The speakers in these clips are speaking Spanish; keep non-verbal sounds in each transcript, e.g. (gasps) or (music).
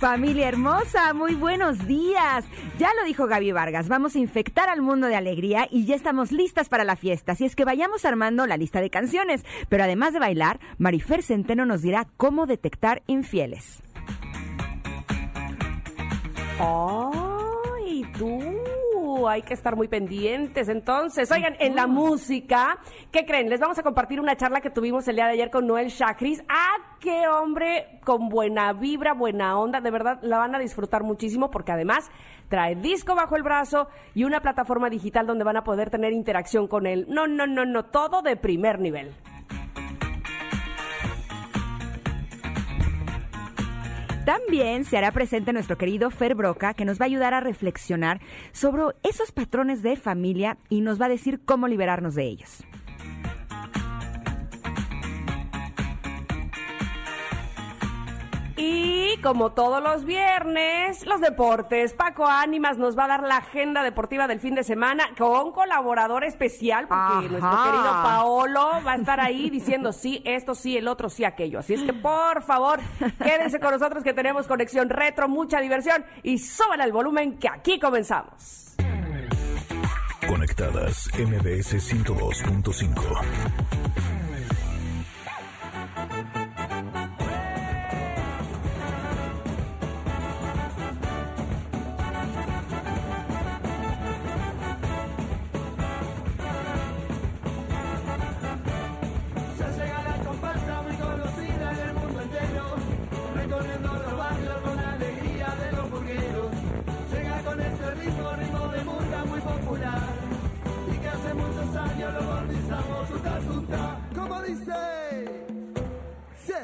Familia hermosa, muy buenos días. Ya lo dijo Gaby Vargas, vamos a infectar al mundo de alegría y ya estamos listas para la fiesta. Así es que vayamos armando la lista de canciones. Pero además de bailar, Marifer Centeno nos dirá cómo detectar infieles. ¡Ay, tú! Hay que estar muy pendientes. Entonces, oigan, en la música, ¿qué creen? Les vamos a compartir una charla que tuvimos el día de ayer con Noel Shakris. ¡Ah, qué hombre con buena vibra, buena onda! De verdad, la van a disfrutar muchísimo porque además trae disco bajo el brazo y una plataforma digital donde van a poder tener interacción con él. No, no, no, no, todo de primer nivel. También se hará presente nuestro querido Fer Broca, que nos va a ayudar a reflexionar sobre esos patrones de familia y nos va a decir cómo liberarnos de ellos. Y como todos los viernes, los deportes. Paco Ánimas nos va a dar la agenda deportiva del fin de semana con colaborador especial, porque nuestro querido Paolo va a estar ahí diciendo sí, esto sí, el otro sí, aquello. Así es que por favor, quédense con nosotros que tenemos conexión retro, mucha diversión y súbale el volumen que aquí comenzamos. Conectadas MBS 102.5.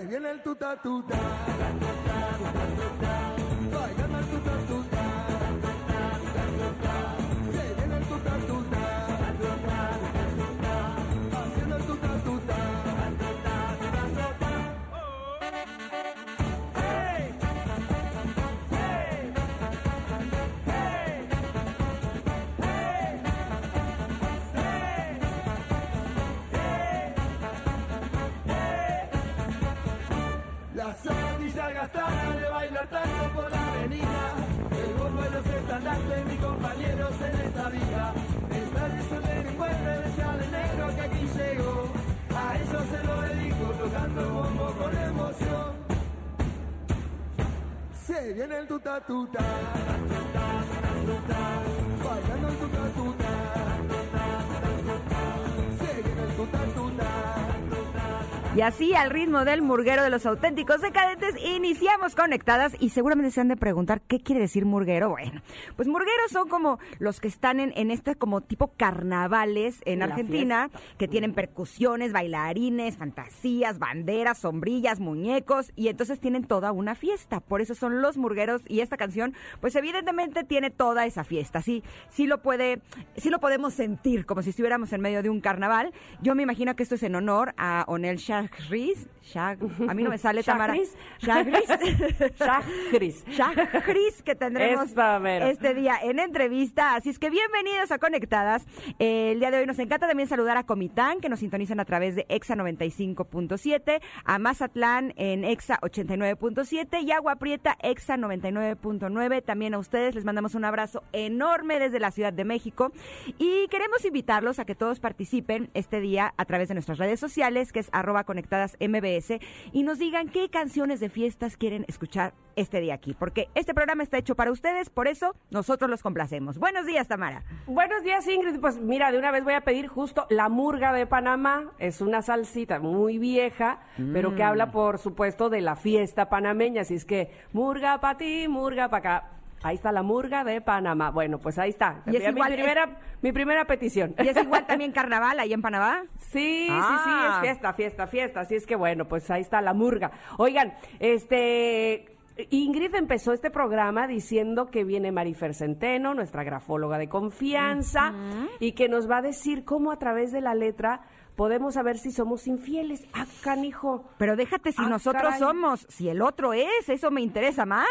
viene el tuta tuta. Bailando viene el tuta tuta, bailando Y así, al ritmo del murguero de los auténticos decadentes, iniciamos conectadas y seguramente se han de preguntar qué quiere decir murguero. Bueno, pues murgueros son como los que están en, en este como tipo carnavales en Argentina, que tienen percusiones, bailarines, fantasías, banderas, sombrillas, muñecos y entonces tienen toda una fiesta. Por eso son los murgueros y esta canción, pues evidentemente tiene toda esa fiesta. Sí, sí lo puede, sí lo podemos sentir como si estuviéramos en medio de un carnaval. Yo me imagino que esto es en honor a Onel Shah A mí no me sale Tamara. Shagris. Shagris. Shagris (laughs) que tendremos este día en entrevista. Así es que bienvenidos a Conectadas. Eh, el día de hoy nos encanta también saludar a Comitán, que nos sintonizan a través de EXA 95.7, a Mazatlán en EXA 89.7 y Agua Prieta EXA 99.9. También a ustedes les mandamos un abrazo enorme desde la Ciudad de México y queremos invitarlos a que todos participen este día a través de nuestras redes sociales, que es arroba conectadas MBS y nos digan qué canciones de fiestas quieren escuchar este día aquí, porque este programa está hecho para ustedes, por eso nosotros los complacemos. Buenos días, Tamara. Buenos días, Ingrid. Pues mira, de una vez voy a pedir justo la murga de Panamá. Es una salsita muy vieja, pero que habla, por supuesto, de la fiesta panameña. Así es que murga para ti, murga para acá. Ahí está la murga de Panamá. Bueno, pues ahí está. ¿Y es mi, primera, mi primera petición. ¿Y es igual también (laughs) carnaval ahí en Panamá? Sí, sí, sí, es fiesta, fiesta, fiesta. Así es que bueno, pues ahí está la murga. Oigan, este Ingrid empezó este programa diciendo que viene Marifer Centeno, nuestra grafóloga de confianza, y que nos va a decir cómo a través de la letra podemos saber si somos infieles. Ah, canijo. Pero déjate si ah, nosotros somos, si el otro es, eso me interesa más.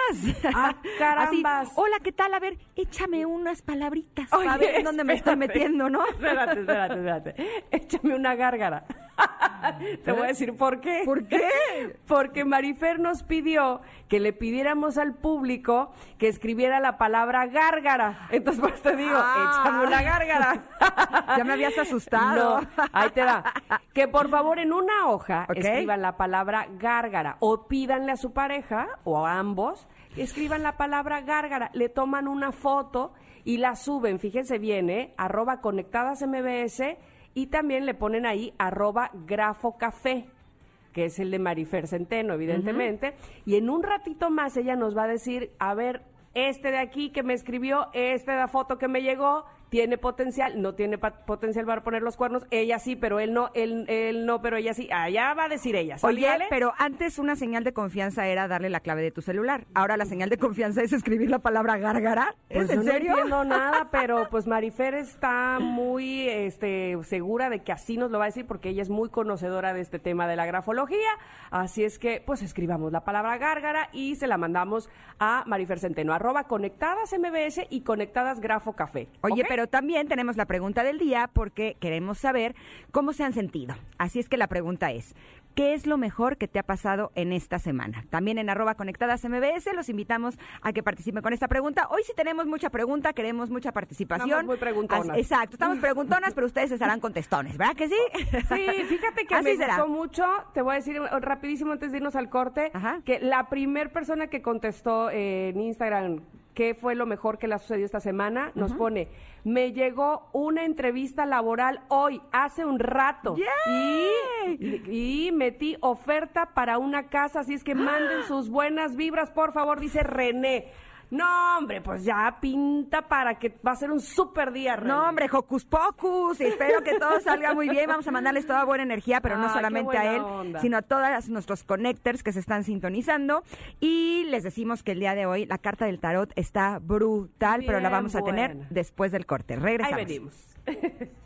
Ah, (laughs) carambas. Hola, ¿qué tal? A ver, échame unas palabritas a ver dónde me estoy metiendo, ¿no? Espérate, espérate, espérate. Échame una gárgara. (laughs) Te voy a decir por qué. ¿Por qué? (laughs) Porque Marifer nos pidió que le pidiéramos al público que escribiera la palabra gárgara. Entonces, pues te digo, ah. échame una gárgara. (laughs) ya me habías asustado. No, ahí te da. Que por favor en una hoja escriban la palabra gárgara o pídanle a su pareja o a ambos que escriban la palabra gárgara, le toman una foto y la suben, fíjense bien, ¿eh? Arroba conectadas MBS y también le ponen ahí arroba grafo café que es el de Marifer Centeno, evidentemente. Y en un ratito más ella nos va a decir, a ver, este de aquí que me escribió, esta de la foto que me llegó, tiene potencial, no tiene potencial para poner los cuernos, ella sí, pero él no, él, él no, pero ella sí. Allá va a decir ella. Oye, pero antes una señal de confianza era darle la clave de tu celular. Ahora la señal de confianza es escribir la palabra gárgara. ¿Es pues en serio? No entiendo (laughs) nada, pero pues Marifer está muy este, segura de que así nos lo va a decir porque ella es muy conocedora de este tema de la grafología. Así es que, pues escribamos la palabra gárgara y se la mandamos a Marifer Centeno, arroba conectadas MBS y conectadas Grafo Café. Oye, pero también tenemos la pregunta del día porque queremos saber cómo se han sentido. Así es que la pregunta es, ¿Qué es lo mejor que te ha pasado en esta semana? También en arroba conectadas MBS los invitamos a que participen con esta pregunta. Hoy sí tenemos mucha pregunta, queremos mucha participación. Estamos muy preguntonas. exacto, estamos preguntonas, pero ustedes estarán contestones, ¿verdad que sí? (laughs) Sí, fíjate que me gustó mucho, te voy a decir rapidísimo antes de irnos al corte, que la primer persona que contestó en Instagram qué fue lo mejor que le ha sucedido esta semana, nos pone, me llegó una entrevista laboral hoy, hace un rato, y, y, metí oferta para una casa, así es que manden sus buenas vibras, por favor, dice René. No, hombre, pues ya pinta para que va a ser un súper día. No, hombre, Hocus Pocus. Espero que todo salga muy bien. Vamos a mandarles toda buena energía, pero no solamente a él, sino a todos nuestros connectors que se están sintonizando. Y les decimos que el día de hoy la carta del tarot está brutal, pero la vamos a tener después del corte. Regresamos. Ahí venimos. (laughs)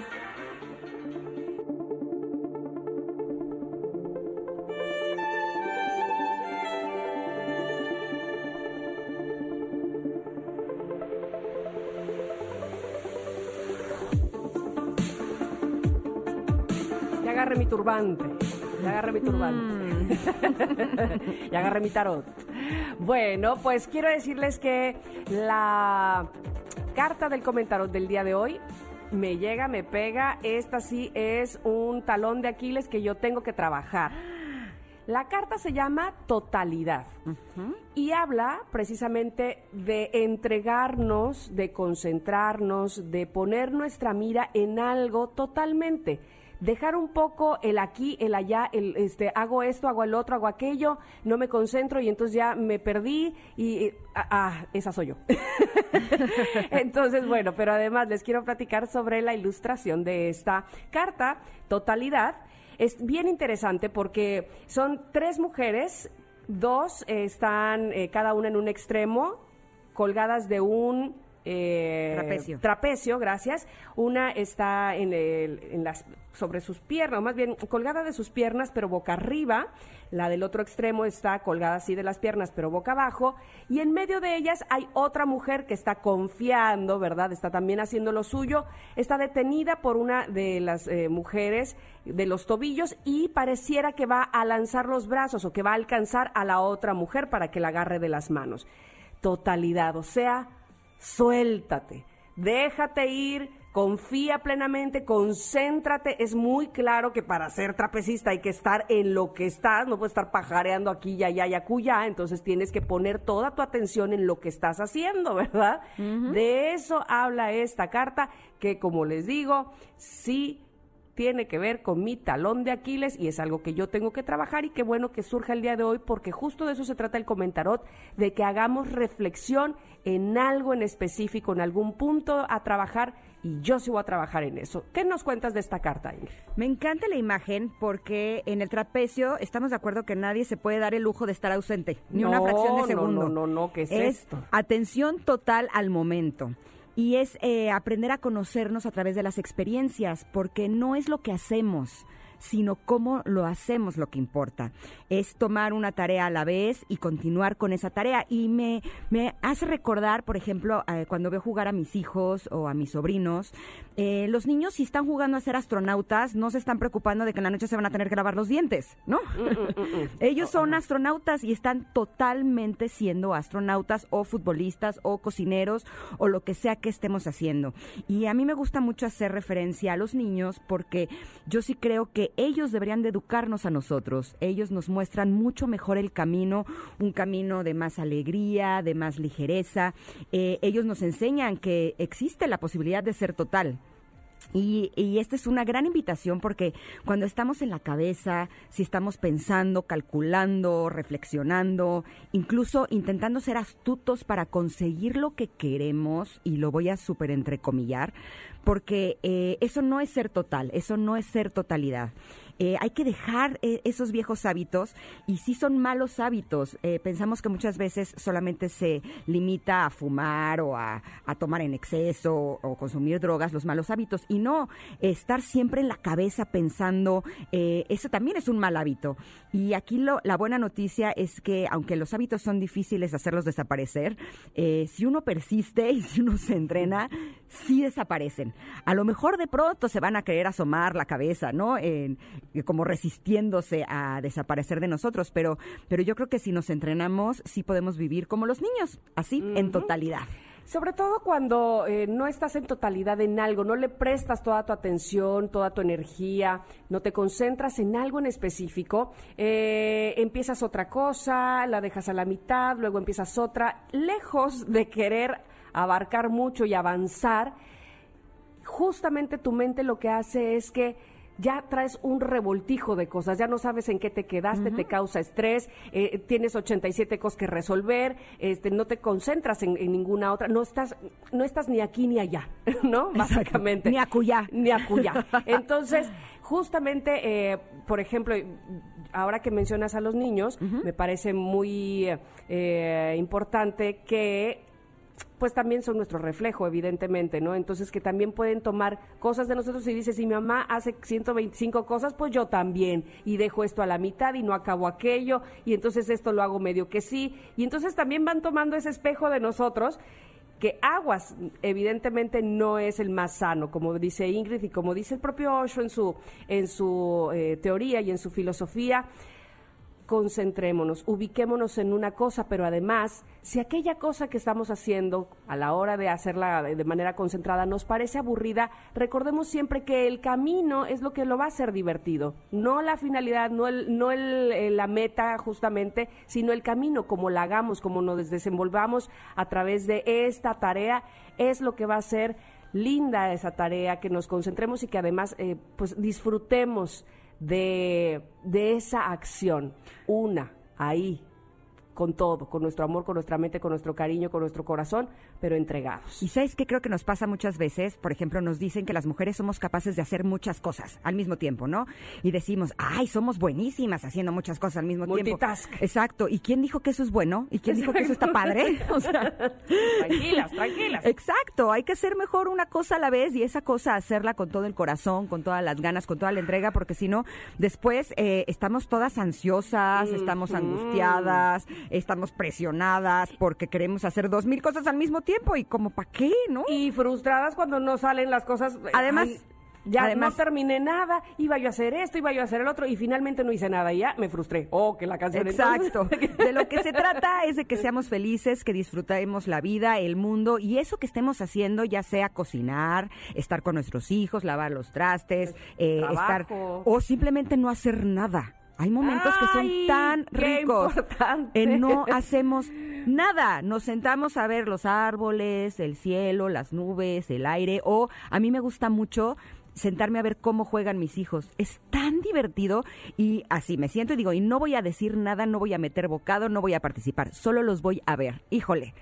Turbante. Ya agarré mi turbante. Mm. (laughs) ya agarré mi tarot. Bueno, pues quiero decirles que la carta del comentario del día de hoy me llega, me pega. Esta sí es un talón de Aquiles que yo tengo que trabajar. La carta se llama Totalidad y habla precisamente de entregarnos, de concentrarnos, de poner nuestra mira en algo totalmente dejar un poco el aquí, el allá, el este, hago esto, hago el otro, hago aquello, no me concentro y entonces ya me perdí y, ah, ah, esa soy yo. (laughs) entonces, bueno, pero además les quiero platicar sobre la ilustración de esta carta, totalidad. Es bien interesante porque son tres mujeres, dos están eh, cada una en un extremo, colgadas de un eh, trapecio. trapecio, gracias. Una está en, el, en las, sobre sus piernas, o más bien colgada de sus piernas, pero boca arriba. La del otro extremo está colgada así de las piernas, pero boca abajo. Y en medio de ellas hay otra mujer que está confiando, ¿verdad? Está también haciendo lo suyo. Está detenida por una de las eh, mujeres de los tobillos y pareciera que va a lanzar los brazos o que va a alcanzar a la otra mujer para que la agarre de las manos. Totalidad, o sea, suéltate, déjate ir, confía plenamente, concéntrate. Es muy claro que para ser trapecista hay que estar en lo que estás, no puedes estar pajareando aquí, ya, ya, ya, cuya. Entonces tienes que poner toda tu atención en lo que estás haciendo, ¿verdad? De eso habla esta carta, que como les digo, sí tiene que ver con mi talón de Aquiles y es algo que yo tengo que trabajar y qué bueno que surja el día de hoy porque justo de eso se trata el comentarot, de que hagamos reflexión en algo en específico, en algún punto a trabajar y yo sí voy a trabajar en eso. ¿Qué nos cuentas de esta carta, Ingrid? Me encanta la imagen porque en el trapecio estamos de acuerdo que nadie se puede dar el lujo de estar ausente, ni una fracción de segundo. No, no, no, no, ¿qué es, esto? Atención total al momento y es eh, aprender a conocernos a través de las experiencias, porque no es lo que hacemos, sino cómo lo hacemos lo que importa. Es tomar una tarea a la vez y continuar con esa tarea. Y me, me hace recordar, por ejemplo, eh, cuando veo jugar a mis hijos o a mis sobrinos, eh, los niños si están jugando a ser astronautas, no se están preocupando de que en la noche se van a tener que lavar los dientes, ¿no? Mm, mm, mm, (laughs) Ellos son astronautas y están totalmente siendo astronautas o futbolistas o cocineros o lo que sea que estemos haciendo. Y a mí me gusta mucho hacer referencia a los niños porque yo sí creo que ellos deberían de educarnos a nosotros. Ellos nos muestran mucho mejor el camino, un camino de más alegría, de más ligereza. Eh, ellos nos enseñan que existe la posibilidad de ser total. Y, y, esta es una gran invitación porque cuando estamos en la cabeza, si estamos pensando, calculando, reflexionando, incluso intentando ser astutos para conseguir lo que queremos, y lo voy a súper entrecomillar, porque eh, eso no es ser total, eso no es ser totalidad. Eh, hay que dejar eh, esos viejos hábitos y si son malos hábitos. pensamos que muchas veces solamente se limita a fumar o a, tomar en exceso o, consumir drogas los malos hábitos y no estar siempre en la cabeza pensando, eso también es un mal hábito. Y aquí lo, la buena noticia es que aunque los hábitos son difíciles de hacerlos desaparecer, si uno persiste y si uno se entrena, sí desaparecen. A lo mejor de pronto se van a querer asomar la cabeza, ¿no? Como resistiéndose a desaparecer de nosotros, pero, pero yo creo que si nos entrenamos, sí podemos vivir como los niños, así, en totalidad. Sobre todo cuando eh, no estás en totalidad en algo, no le prestas toda tu atención, toda tu energía, no te concentras en algo en específico, eh, empiezas otra cosa, la dejas a la mitad, luego empiezas otra, lejos de querer abarcar mucho y avanzar, justamente tu mente lo que hace es que ya traes un revoltijo de cosas, ya no sabes en qué te quedaste, te causa estrés, eh, tienes 87 cosas que resolver, este, no te concentras en, ninguna otra, no estás, no estás ni aquí ni allá, (laughs) ¿no? Básicamente. Ni acuya. Ni acuya. (laughs) Entonces, justamente, eh, por ejemplo, ahora que mencionas a los niños, me parece muy eh, importante que pues también son nuestro reflejo, evidentemente, ¿no? Entonces que también pueden tomar cosas de nosotros y dice, si mi mamá hace 125 cosas, pues yo también, y dejo esto a la mitad y no acabo aquello, y entonces esto lo hago medio que sí, y entonces también van tomando ese espejo de nosotros que aguas evidentemente no es el más sano, como dice Ingrid y como dice el propio Osho en su, en su eh, teoría y en su filosofía concentrémonos, ubiquémonos en una cosa, pero además, si aquella cosa que estamos haciendo a la hora de hacerla de manera concentrada nos parece aburrida, recordemos siempre que el camino es lo que lo va a hacer divertido, no la finalidad, no, el, no el, la meta justamente, sino el camino, como la hagamos, como nos desenvolvamos a través de esta tarea, es lo que va a ser linda esa tarea, que nos concentremos y que además eh, pues disfrutemos de, esa acción, una, ahí, con todo, con nuestro amor, con nuestra mente, con nuestro cariño, con nuestro corazón, pero entregados. Y sabes qué creo que nos pasa muchas veces, por ejemplo, nos dicen que las mujeres somos capaces de hacer muchas cosas al mismo tiempo, ¿no? Y decimos, ay, somos buenísimas haciendo muchas cosas al mismo Multitask. tiempo. Exacto. ¿Y quién dijo que eso es bueno? ¿Y quién dijo que eso está padre? (laughs) O sea, tranquilas, tranquilas. Exacto. Hay que hacer mejor una cosa a la vez y esa cosa hacerla con todo el corazón, con todas las ganas, con toda la entrega, porque si no, después eh, estamos todas ansiosas, estamos angustiadas, estamos presionadas porque queremos hacer dos mil cosas al mismo tiempo y como para qué, ¿no? Y frustradas cuando no salen las cosas. Eh, Además, ya Además, no terminé nada, iba yo a hacer esto, iba yo a hacer el otro y finalmente no hice nada y ya me frustré. Oh, que la canción Exacto. entonces- (laughs) De lo que se trata es de que seamos felices, que disfrutemos la vida, el mundo y eso que estemos haciendo, ya sea cocinar, estar con nuestros hijos, lavar los trastes, eh, estar o simplemente no hacer nada. Hay momentos que son tan ricos en no hacemos nada. Nos sentamos a ver los árboles, el cielo, las nubes, el aire o a mí me gusta mucho sentarme a ver cómo juegan mis hijos. Es tan divertido y así me siento y digo, y no voy a decir nada, no voy a meter bocado, no voy a participar, solo los voy a ver. Híjole,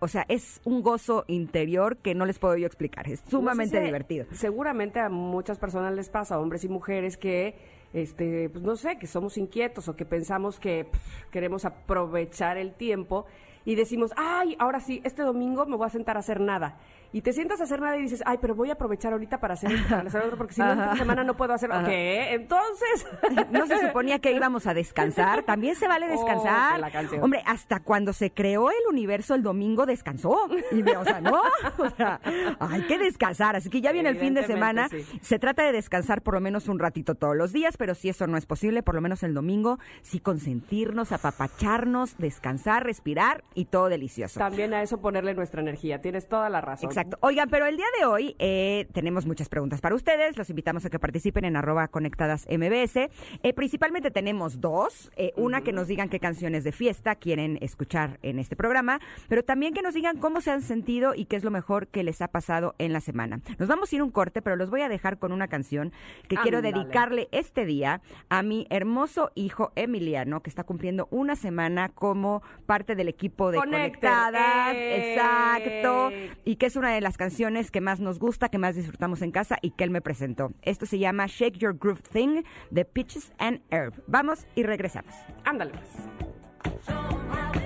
o sea, es un gozo interior que no les puedo yo explicar, es sumamente No sé si- divertido. Seguramente a muchas personas les pasa, hombres y mujeres, que, este, pues no sé, que somos inquietos o que pensamos que queremos aprovechar el tiempo y decimos, ay, ahora sí, este domingo me voy a sentar a hacer nada. Y te sientas a hacer nada y dices, ay, pero voy a aprovechar ahorita para hacer esto, (laughs) para hacer otro, porque si no, esta semana no puedo hacer. Ajá. ¿Qué? Entonces. (laughs) No se suponía que íbamos a descansar. También se vale (laughs) Oh, descansar. Hombre, hasta cuando se creó el universo el domingo descansó. Y, o sea, no. O sea, hay que descansar. Así que ya viene el fin de semana. Se trata de descansar por lo menos un ratito todos los días, pero si eso no es posible, por lo menos el domingo, sí consentirnos, apapacharnos, descansar, respirar y todo delicioso. También a eso ponerle nuestra energía. Tienes toda la razón. Exacto. Oigan, pero el día de hoy eh, tenemos muchas preguntas para ustedes. Los invitamos a que participen en arroba conectadas MBS. Eh, principalmente tenemos dos. Eh, una que nos digan qué canciones de fiesta quieren escuchar en este programa, pero también que nos digan cómo se han sentido y qué es lo mejor que les ha pasado en la semana. Nos vamos a ir un corte, pero los voy a dejar con una canción que quiero Ándale. dedicarle este día a mi hermoso hijo Emiliano, que está cumpliendo una semana como parte del equipo de. Conectadas. Exacto y que es una de las canciones que más nos gusta, que más disfrutamos en casa y que él me presentó. Esto se llama Shake Your Groove Thing de Peaches and Herb. Vamos y regresamos. Ándale. pues.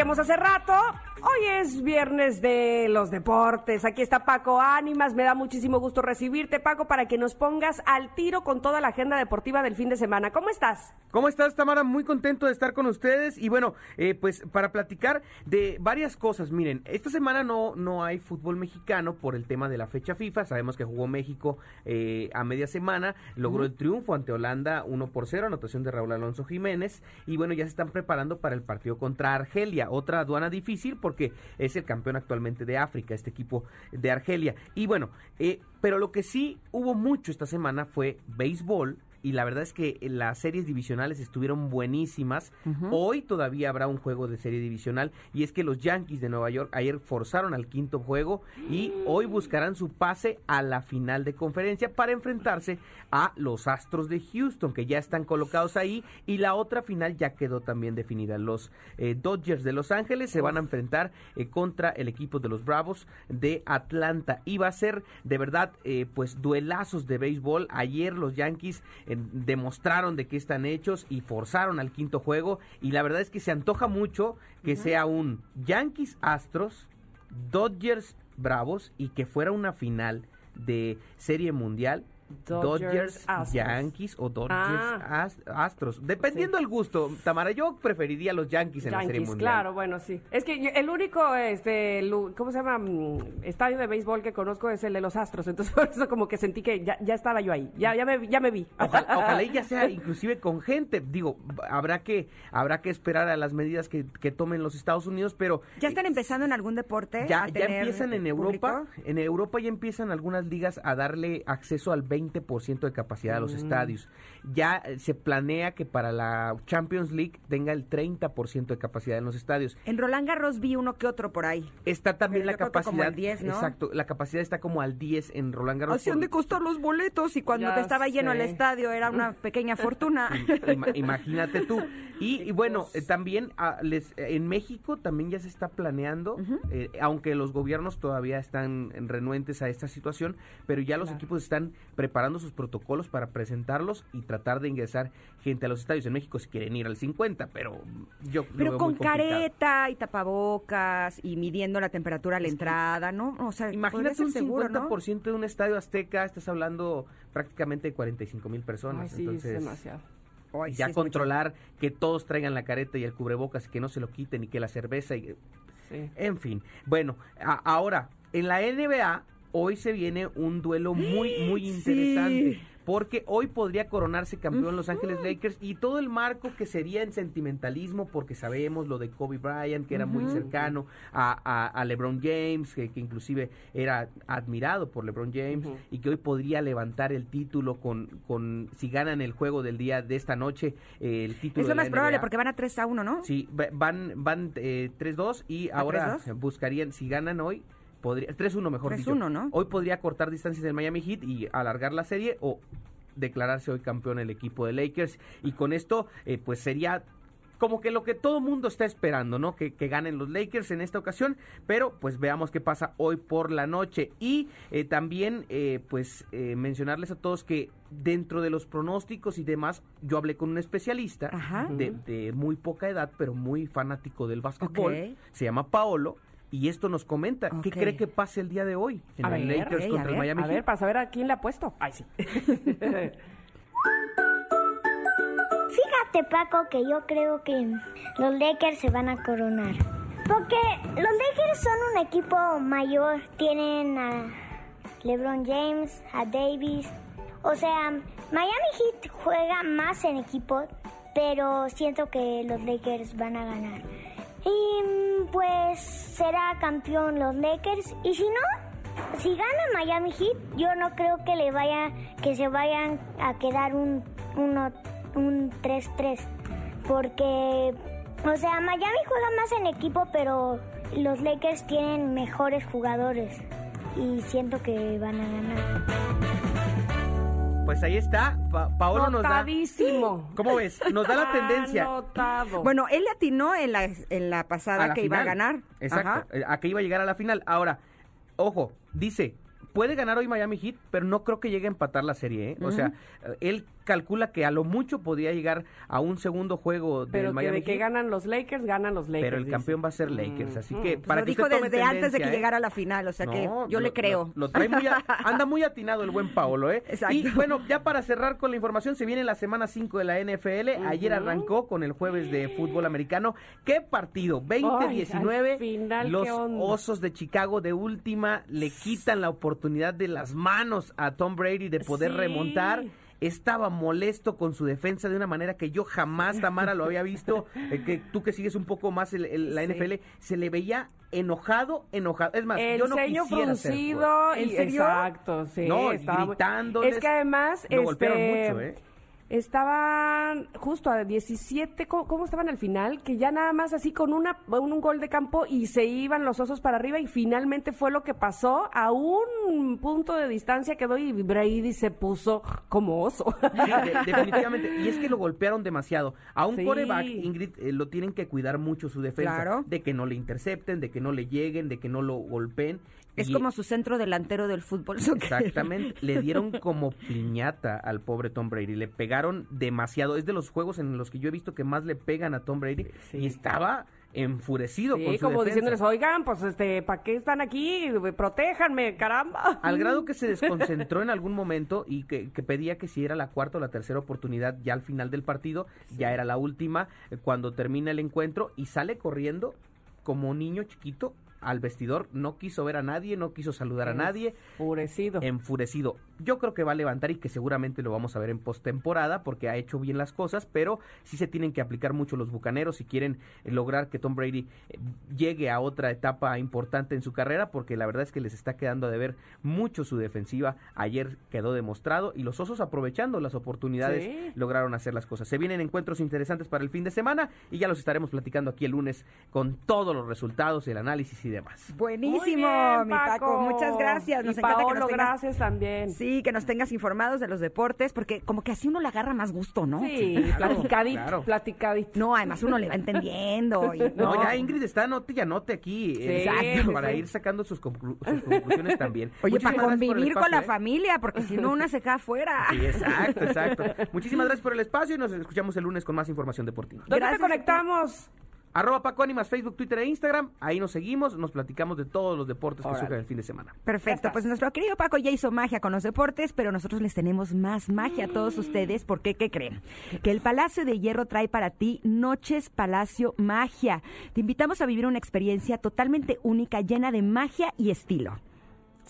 decíamos hace rato, hoy es viernes de los deportes. Aquí está Paco Ánimas. Me da muchísimo gusto recibirte, Paco, para que nos pongas al tiro con toda la agenda deportiva del fin de semana. ¿Cómo estás? ¿Cómo estás, Tamara? Muy contento de estar con ustedes y bueno, eh, pues para platicar de varias cosas. Miren, esta semana no, no hay fútbol mexicano por el tema de la fecha FIFA. Sabemos que jugó México eh, a media semana, logró el triunfo ante Holanda 1 por 0, anotación de Raúl Alonso Jiménez y bueno, ya se están preparando para el partido contra Argelia, otra aduana difícil porque es el campeón actualmente de África, este equipo de Argelia. Y bueno, eh, pero lo que sí hubo mucho esta semana fue béisbol y la verdad es que las series divisionales estuvieron buenísimas. Hoy todavía habrá un juego de serie divisional y es que los Yankees de Nueva York ayer forzaron al quinto juego y hoy buscarán su pase a la final de conferencia para enfrentarse a los Astros de Houston que ya están colocados ahí y la otra final ya quedó también definida. Los eh, Dodgers de Los Ángeles se van a enfrentar eh, contra el equipo de los Bravos de Atlanta y va a ser de verdad eh, pues duelazos de béisbol. Ayer los Yankees demostraron de qué están hechos y forzaron al quinto juego y la verdad es que se antoja mucho que sea un Yankees Astros, Dodgers Bravos y que fuera una final de serie mundial Dodgers, Yankees o Dodgers ah. Astros. Dependiendo del gusto, Tamara, yo preferiría los Yankees en la Serie Mundial. Claro, bueno, sí. Es que el único, este, ¿cómo se llama? Mm, estadio de béisbol que conozco es el de los Astros. Entonces, (laughs) por eso como que sentí que ya, estaba yo ahí. Ya, ya, me, ya me vi. Ojalá, (laughs) ya sea inclusive con gente. Digo, habrá que, habrá que esperar a las medidas que, tomen los Estados Unidos, pero... ¿Ya están empezando en algún deporte? Ya, ya empiezan en Europa. En Europa ya empiezan algunas ligas a darle acceso al 20% de capacidad a los mm. estadios. Ya eh, se planea que para la Champions League tenga el 30% de capacidad en los estadios. En Roland Garros vi uno que otro por ahí. Está también la capacidad. 10, Exacto, la capacidad está como al 10 en Roland Garros. Así han de costar los boletos y cuando te estaba lleno el estadio era una (laughs) pequeña fortuna. imagínate tú. Y, bueno, eh, también ah, les, en México también ya se está planeando, eh, aunque los gobiernos todavía están renuentes a esta situación, pero ya los equipos están preparando sus protocolos para presentarlos y tratar de ingresar gente a los estadios. En México si quieren ir al 50, pero yo Pero con careta y tapabocas y midiendo la temperatura a la entrada, ¿no? O sea, imagínate un seguro, 50% de un estadio azteca, estás hablando prácticamente de 45 mil personas. sí, es demasiado. ya controlar que todos traigan la careta y el cubrebocas y que no se lo quiten y que la cerveza y en fin. Bueno, ahora en la NBA hoy se viene un duelo muy, (gasps) muy interesante porque hoy podría coronarse campeón Los Ángeles Lakers y todo el marco que sería en sentimentalismo, porque sabemos lo de Kobe Bryant, que era muy cercano a, LeBron James, que, inclusive era admirado por LeBron James y que hoy podría levantar el título con, con si ganan el juego del día de esta noche, eh, el título. Es lo más probable porque van a 3 a 1, ¿no? Sí, van, van eh, 3-2 y ahora buscarían, si ganan hoy, podría 3-1 mejor 3-1, ¿no? Hoy podría cortar distancias del Miami Heat y alargar la serie o declararse hoy campeón el equipo de Lakers. Y con esto eh, pues sería como que lo que todo mundo está esperando, ¿no? Que, ganen los Lakers en esta ocasión, pero pues veamos qué pasa hoy por la noche. Y eh, también, eh, pues, mencionarles a todos que dentro de los pronósticos y demás, yo hablé con un especialista de, muy poca edad, pero muy fanático del básquetbol, se llama Paolo, y esto nos comenta. ¿Qué cree que pase el día de hoy en a el Lakers contra el Miami A ver, para saber a quién le ha puesto. Ay, sí. (laughs) Fíjate, Paco, que yo creo que los Lakers se van a coronar. Porque los Lakers son un equipo mayor. Tienen a LeBron James, a Davis. O sea, Miami Heat juega más en equipo, pero siento que los Lakers van a ganar. Y pues será campeón los Lakers. Y si no, si gana Miami Heat, yo no creo que le vaya, que se vayan a quedar un, un 3-3. Porque, o sea, Miami juega más en equipo, pero los Lakers tienen mejores jugadores. Y siento que van a ganar. Pues ahí está. Paolo nos da. ¿Cómo ves? Nos da la tendencia. Bueno, él le atinó en la, en la pasada que iba a ganar. Exacto. Eh, a que iba a llegar a la final. Ahora, ojo, dice, puede ganar hoy Miami Heat, pero no creo que llegue a empatar la serie. ¿eh? O sea, él calcula que a lo mucho podría llegar a un segundo juego del pero Miami que de que ganan los Lakers, ganan los Lakers. Pero el campeón va a ser Lakers, así que pues para lo dijo desde antes de que ¿eh? llegara a la final, o sea que yo le creo. Lo, trae muy (laughs) anda muy atinado el buen Paolo, ¿eh? Exacto. Y bueno, ya para cerrar con la información, se viene la semana 5 de la NFL. Ayer arrancó con el jueves de fútbol americano. ¿Qué partido? 20-19. Los Osos de Chicago de última le quitan la oportunidad de las manos a Tom Brady de poder remontar estaba molesto con su defensa de una manera que yo jamás, Tamara, lo había visto, eh, que tú que sigues un poco más la NFL, se le veía enojado, enojado. Es más, yo no ceño fruncido, ¿En serio? Exacto, sí. No, gritando. Es que además, lo golpearon este, mucho, ¿eh? Estaban justo a 17, ¿cómo, estaban al final? Que ya nada más así con una, un, gol de campo y se iban los osos para arriba y finalmente fue lo que pasó. A un punto de distancia quedó y Brady se puso como oso. (laughs) definitivamente. Y es que lo golpearon demasiado. A un coreback, Ingrid, eh, lo tienen que cuidar mucho su defensa. De que no le intercepten, de que no le lleguen, de que no lo golpeen. Es como su centro delantero del fútbol. Exactamente. le dieron (laughs) como piñata al pobre Tom Brady. Le pegaron demasiado. Es de los juegos en los que yo he visto que más le pegan a Tom Brady. Y estaba enfurecido sí, como diciéndoles, oigan, pues este, ¿para qué están aquí? Protéjanme, caramba. Al grado que se (laughs) desconcentró en algún momento y que, pedía que si era la cuarta o la tercera oportunidad ya al final del partido, ya era la última, eh, cuando termina el encuentro y sale corriendo como un niño chiquito al vestidor, no quiso ver a nadie, no quiso saludar a nadie. Enfurecido. Enfurecido. Yo creo que va a levantar y que seguramente lo vamos a ver en postemporada porque ha hecho bien las cosas, pero sí se tienen que aplicar mucho los bucaneros si quieren eh, lograr que Tom Brady eh, llegue a otra etapa importante en su carrera, porque la verdad es que les está quedando a deber mucho su defensiva. Ayer quedó demostrado y los osos aprovechando las oportunidades lograron hacer las cosas. Se vienen encuentros interesantes para el fin de semana y ya los estaremos platicando aquí el lunes con todos los resultados, el análisis y demás. Buenísimo, mi Paco. Muchas gracias. Nos encanta que nos tengas, gracias también. Sí, que nos tengas informados de los deportes, porque como que así uno le agarra más gusto, ¿no? Sí, platicadito, platicadito. No, además uno le va entendiendo. (laughs) no. ya Ingrid está anote y anote aquí. Exacto. para ir sacando sus, conclusiones también. (laughs) Oye, para convivir con la ¿eh? familia, porque si no, una se cae afuera. Sí, exacto, exacto. (laughs) Muchísimas gracias por el espacio y nos escuchamos el lunes con más información deportiva. ¿Dónde te conectamos? Arroba Paco Animas, Facebook, Twitter e Instagram. Ahí nos seguimos, nos platicamos de todos los deportes que surgen el fin de semana. Perfecto, pues nuestro querido Paco ya hizo magia con los deportes, pero nosotros les tenemos más magia a todos ustedes. ¿Por qué? ¿Qué creen? Que el Palacio de Hierro trae para ti Noches Palacio Magia. Te invitamos a vivir una experiencia totalmente única, llena de magia y estilo.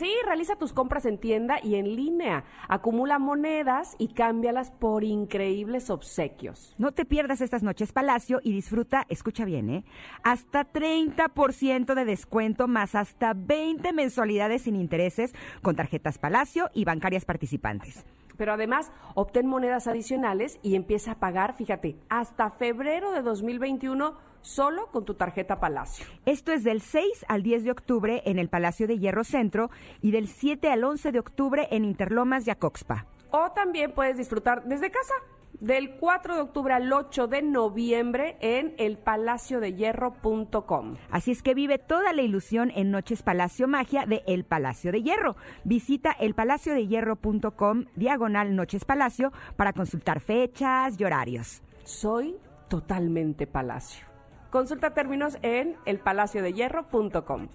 Sí, realiza tus compras en tienda y en línea. Acumula monedas y cámbialas por increíbles obsequios. No te pierdas estas noches Palacio y disfruta, escucha bien, ¿eh? Hasta 30% de descuento más hasta 20 mensualidades sin intereses con tarjetas Palacio y bancarias participantes pero además obtén monedas adicionales y empieza a pagar, fíjate, hasta febrero de 2021 solo con tu tarjeta Palacio. Esto es del 6 al 10 de octubre en el Palacio de Hierro Centro y del 7 al 11 de octubre en Interlomas y Acoxpa. O también puedes disfrutar desde casa del 4 de octubre al 8 de noviembre en elpalaciodehierro.com. Así es que vive toda la ilusión en Noches Palacio Magia de El Palacio de Hierro. Visita elpalaciodehierro.com diagonal Noches Palacio para consultar fechas y horarios. Soy totalmente Palacio. Consulta términos en elpalaciodehierro.com.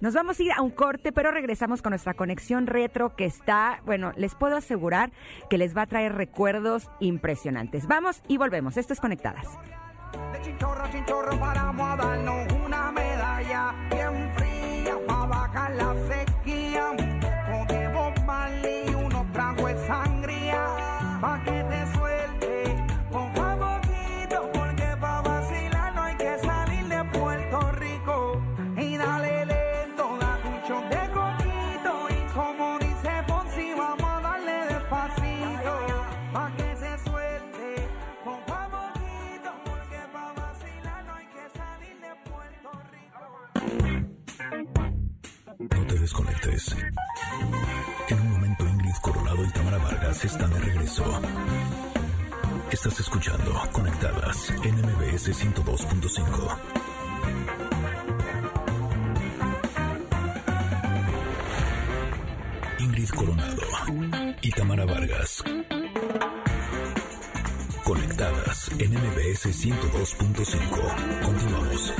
Nos vamos a ir a un corte, pero regresamos con nuestra conexión retro que está, bueno, les puedo asegurar que les va a traer recuerdos impresionantes. Vamos y volvemos. Esto es Conectadas. De chinchorro chinchorro paramos a darnos una medalla bien Vargas están de regreso. Estás escuchando Conectadas en MBS 102.5. Ingrid Coronado y Tamara Vargas. Conectadas en MBS 102.5. Continuamos.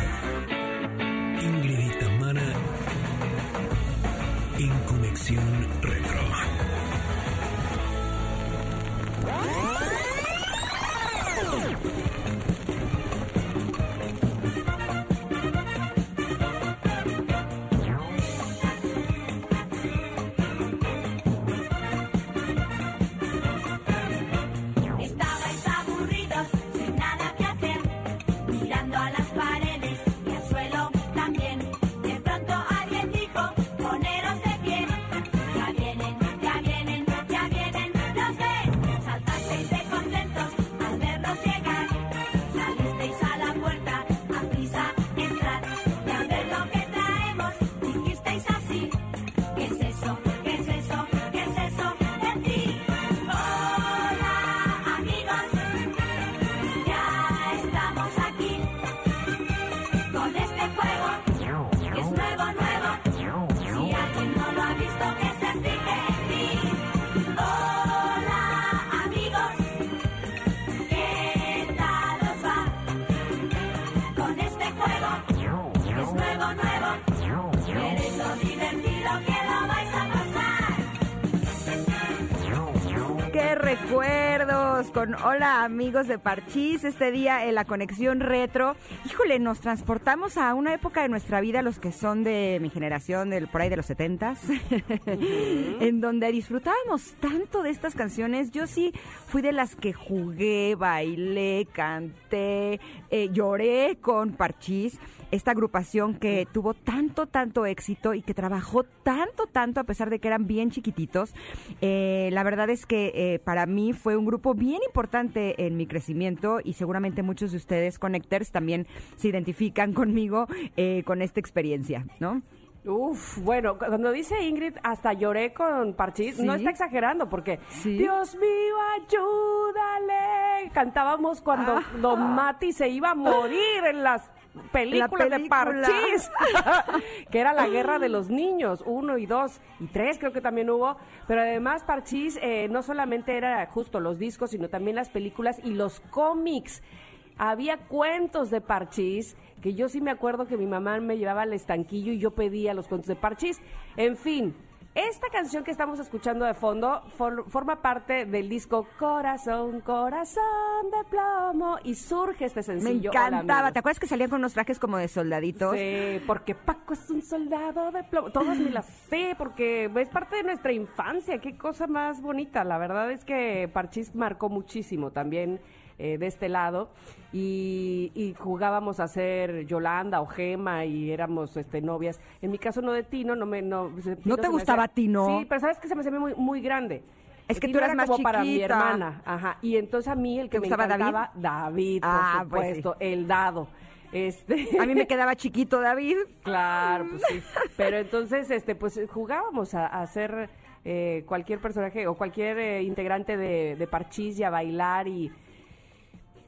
Hola amigos de Parchís. Este día en la conexión retro. Híjole, nos transportamos a una época de nuestra vida, los que son de mi generación, del, por ahí de los setentas, (laughs) en donde disfrutábamos tanto de estas canciones. Yo sí fui de las que jugué, bailé, canté, eh, lloré con Parchís esta agrupación que tuvo tanto, tanto éxito y que trabajó tanto, tanto a pesar de que eran bien chiquititos. Eh, la verdad es que eh, para mí fue un grupo bien importante en mi crecimiento y seguramente muchos de ustedes, Connectors, también se identifican conmigo eh, con esta experiencia, ¿no? Uf, bueno, cuando dice Ingrid, hasta lloré con Parchís, no está exagerando, porque Dios mío, ayúdale. Cantábamos cuando Don Mati se iba a morir en las películas de Parchís, (laughs) (laughs) que era la guerra de los niños, uno y dos y tres creo que también hubo, pero además Parchís eh, no solamente era justo los discos, sino también las películas y los cómics. Había cuentos de Parchís, que yo sí me acuerdo que mi mamá me llevaba al estanquillo y yo pedía los cuentos de Parchís. En fin, esta canción que estamos escuchando de fondo forma parte del disco Corazón, Corazón de Plomo y surge este sencillo. Me encantaba. ¿Te acuerdas que salían con unos trajes como de soldaditos? Sí, porque Paco es un soldado de plomo. Todas me las sé porque es parte de nuestra infancia. Qué cosa más bonita. La verdad es que Parchís marcó muchísimo también eh, de este lado y, jugábamos a ser Yolanda o Gema y éramos este novias. En mi caso no de Tino, no me no, ¿No te gustaba Tino? Sí, pero sabes que se me hacía muy muy grande. Es que tú eras más como para mi hermana, ajá. Y entonces a mí el que me encantaba David, David por ah, pues supuesto, el dado. Este... A mí me quedaba chiquito David. (laughs) Claro, pues sí. Pero entonces, este, pues jugábamos a, hacer eh, cualquier personaje o cualquier eh, integrante de, de Parchís y a bailar y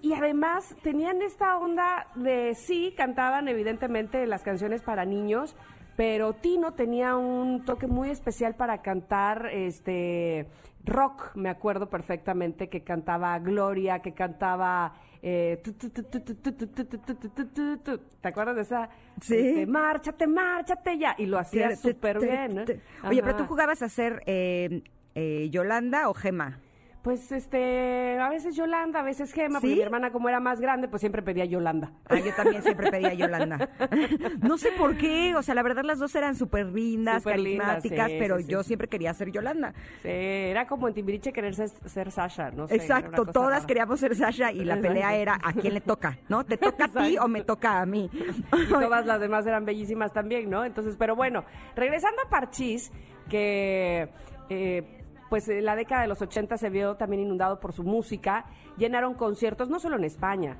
y además tenían esta onda de sí, cantaban evidentemente las canciones para niños, pero Tino tenía un toque muy especial para cantar este rock, me acuerdo perfectamente que cantaba Gloria, que cantaba ¿te acuerdas de esa? Sí. márchate, márchate ya. Y lo hacía súper bien. Oye, pero tú jugabas a ser Yolanda o Gema. Pues este, a veces Yolanda, a veces Gema, porque mi hermana como era más grande, pues siempre pedía Yolanda. Ah, yo también siempre pedía Yolanda. (laughs) no sé por qué, o sea, la verdad las dos eran súper lindas, carismáticas, pero yo siempre quería ser Yolanda. Sí, era como en Timbiriche querer ser, Sasha, no sé. Exacto, todas queríamos ser Sasha y la pelea era a quién le toca, ¿no? ¿Te (laughs) toca a ti o me toca a mí? y todas las demás eran bellísimas también, ¿no? Entonces, pero bueno, regresando a Parchís, que... Eh, pues eh, la década de los 80 se vio también inundado por su música. Llenaron conciertos no solo en España,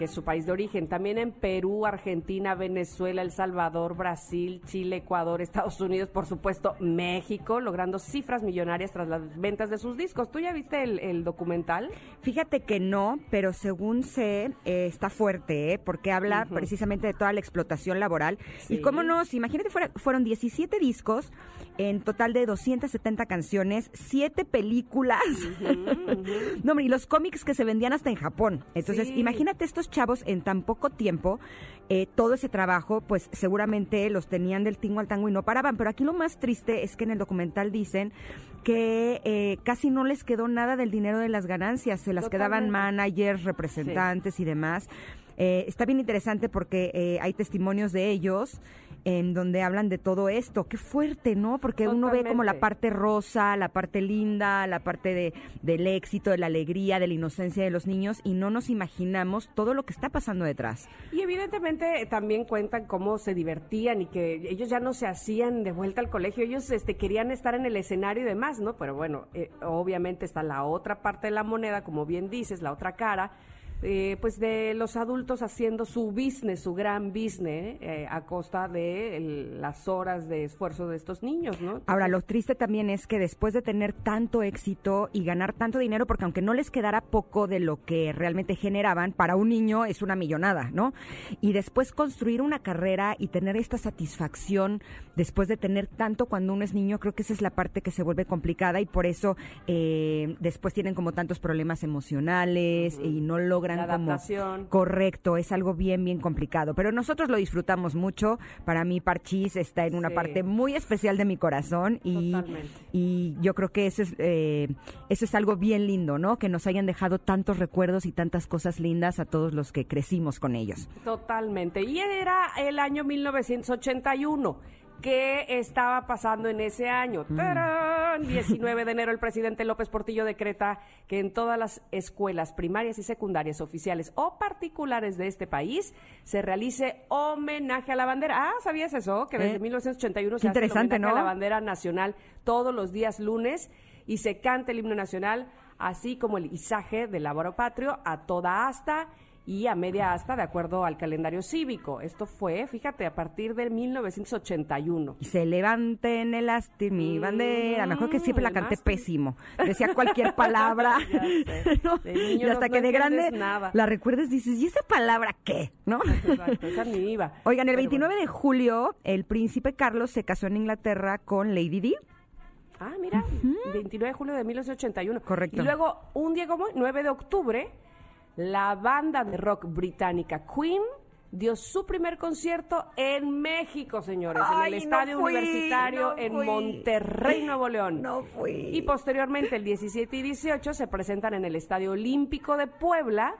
que es su país de origen, también en Perú, Argentina, Venezuela, El Salvador, Brasil, Chile, Ecuador, Estados Unidos, por supuesto, México, logrando cifras millonarias tras las ventas de sus discos. ¿Tú ya viste el, documental? Fíjate que no, pero según sé, eh, está fuerte, ¿eh? porque habla precisamente de toda la explotación laboral. Y cómo no, imagínate, fueron 17 discos, en total de 270 canciones, 7 películas. (laughs) no, hombre, y los cómics que se vendían hasta en Japón. Entonces, imagínate estos chavos en tan poco tiempo, eh, todo ese trabajo, pues seguramente los tenían del tingo al tango y no paraban. Pero aquí lo más triste es que en el documental dicen que eh, casi no les quedó nada del dinero de las ganancias, se las quedaban managers, representantes y demás. Eh, está bien interesante porque hay testimonios de ellos en donde hablan de todo esto. Qué fuerte, ¿no? Porque uno ve como la parte rosa, la parte linda, la parte de, del éxito, de la alegría, de la inocencia de los niños y no nos imaginamos todo lo que está pasando detrás. Y evidentemente también cuentan cómo se divertían y que ellos ya no se hacían de vuelta al colegio, ellos este, querían estar en el escenario y demás, ¿no? Pero bueno, eh, obviamente está la otra parte de la moneda, como bien dices, la otra cara eh, pues de los adultos haciendo su business, su gran business, eh, a costa de las horas de esfuerzo de estos niños, ¿no? Ahora, lo triste también es que después de tener tanto éxito y ganar tanto dinero, porque aunque no les quedara poco de lo que realmente generaban, para un niño es una millonada, ¿no? Y después construir una carrera y tener esta satisfacción después de tener tanto cuando uno es niño, creo que esa es la parte que se vuelve complicada y por eso eh, después tienen como tantos problemas emocionales y no logran logran La como adaptación. correcto, es algo bien bien complicado, pero nosotros lo disfrutamos mucho. Para mí Parchís está en una Sí. parte muy especial de mi corazón y, Totalmente. y yo creo que eso es eh, eso es algo bien lindo, ¿no? Que nos hayan dejado tantos recuerdos y tantas cosas lindas a todos los que crecimos con ellos. Totalmente. Y era el año 1981. ¿Qué estaba pasando en ese año? Mm. ¡Tarán! (laughs) 19 de enero el presidente López Portillo decreta que en todas las escuelas primarias y secundarias oficiales o particulares de este país se realice homenaje a la bandera. Ah, ¿sabías eso? Que desde Eh, 1981 qué se hace homenaje a ¿no? la bandera nacional todos los días lunes y se canta el himno nacional, así como el izaje del lábaro patrio a toda asta y a media asta de acuerdo al calendario cívico. Esto fue, fíjate, a partir de 1981. Y se levanten el asti mi bandera. Me acuerdo que siempre la el canté mástil. pésimo. Decía cualquier palabra. (laughs) Sé. (laughs) ¿no? Niño y hasta no- que no de grande nada. la recuerdas y dices, ¿y esa palabra qué? ¿No? (laughs) Exacto, esa ni iba. Oigan, el Pero 29 de julio, el príncipe Carlos se casó en Inglaterra con Lady Di. Ah, mira, 29 de julio de 1981. Correcto. Y luego, un día como hoy, 9 de octubre, la banda de rock británica Queen dio su primer concierto en México, señores, en el no Estadio fui, Universitario no en fui. Monterrey, Nuevo León. No fui. Y posteriormente, el 17 y 18, se presentan en el Estadio Olímpico de Puebla.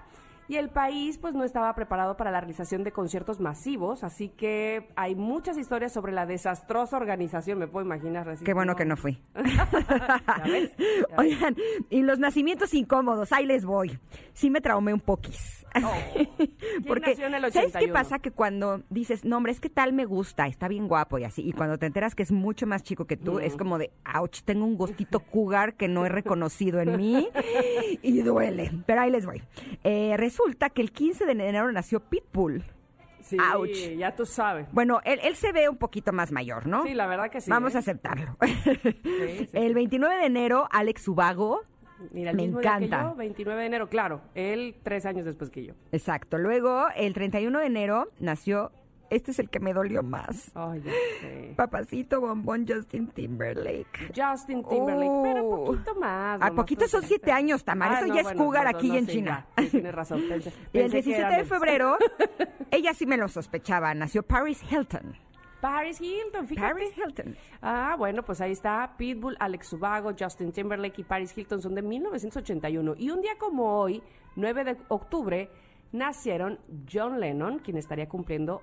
Y el país pues no estaba preparado para la realización de conciertos masivos, así que hay muchas historias sobre la desastrosa organización, me puedo imaginar. así Qué bueno que no fui. (laughs) ¿Ya ves? Ya ves. Oigan, y los nacimientos incómodos, ahí les voy. Sí me traumé un poquis. (laughs) Porque, nació en el ¿sabes qué 81? pasa? Que cuando dices, no, hombre, es que tal me gusta, está bien guapo y así, y cuando te enteras que es mucho más chico que tú, es como de, ouch, tengo un gustito (laughs) cougar que no he reconocido en mí y duele. Pero ahí les voy. Eh, resulta que el 15 de enero nació Pitbull. Sí, Ouch. ya tú sabes. Bueno, él, él se ve un poquito más mayor, ¿no? Sí, la verdad que sí. Vamos ¿eh? a aceptarlo. sí, (laughs) El 29 de enero, Alex Ubago. Mira, el me mismo día que encanta. yo, 29 de enero, claro. Él tres años después que yo. Exacto. Luego, el 31 de enero, nació. Este es el que me dolió más. Ay, ya sé. Papacito bombón Justin Timberlake. Justin Timberlake, pero Uh. poquito más. A poquito son siete años, Tamara. Ah, Eso no, ya es bueno, cougar aquí no, en sí, China. ya, sí, tienes razón. Pensé- (laughs) Y el pensé que 17 era de febrero, (laughs) ella sí me lo sospechaba, nació Paris Hilton. Paris Hilton, fíjate. Paris Hilton. Ah, bueno, pues ahí está. Pitbull, Alex Subago, Justin Timberlake y Paris Hilton son de 1981. Y un día como hoy, 9 de octubre, nacieron John Lennon, quien estaría cumpliendo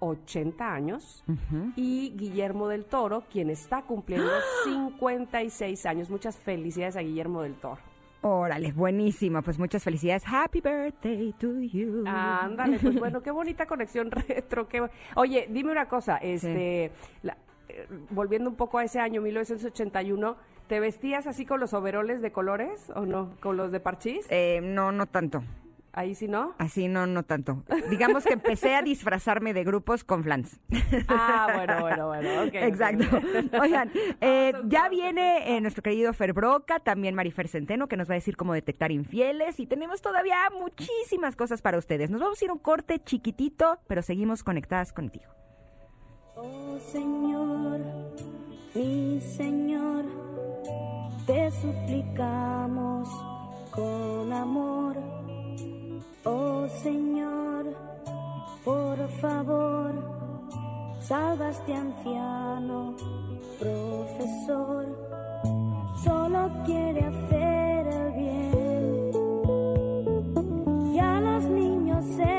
80 años, y Guillermo del Toro, quien está cumpliendo 56 años. Muchas felicidades a Guillermo del Toro. Órale, buenísimo. Pues muchas felicidades. Happy birthday to you. Ándale, pues bueno, qué bonita (laughs) conexión (laughs) retro. Qué... Oye, dime una cosa, este, la- eh, volviendo un poco a ese año, 1981, ¿te vestías así con los overoles de colores o no? ¿Con los de parchís? Eh, no, no tanto. Ahí sí, ¿no? Así no, no tanto. Digamos que empecé a disfrazarme de grupos con flans. Ah, bueno, bueno, bueno, ok. ok, Exacto. Oigan, eh, ya viene eh, nuestro querido Fer Broca, también Marifer Centeno, que nos va a decir cómo detectar infieles. Y tenemos todavía muchísimas cosas para ustedes. Nos vamos a ir a un corte chiquitito, pero seguimos conectadas contigo. Oh Señor, mi Señor, te suplicamos con amor. Oh Señor, por favor, salva este anciano profesor. Solo quiere hacer el bien y a los niños educar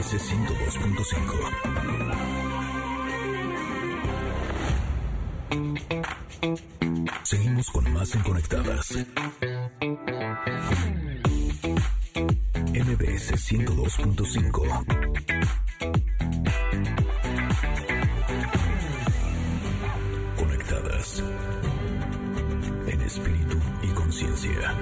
MBS 102.5. Seguimos con más en Conectadas. MBS 102.5. Conectadas. En espíritu y conciencia.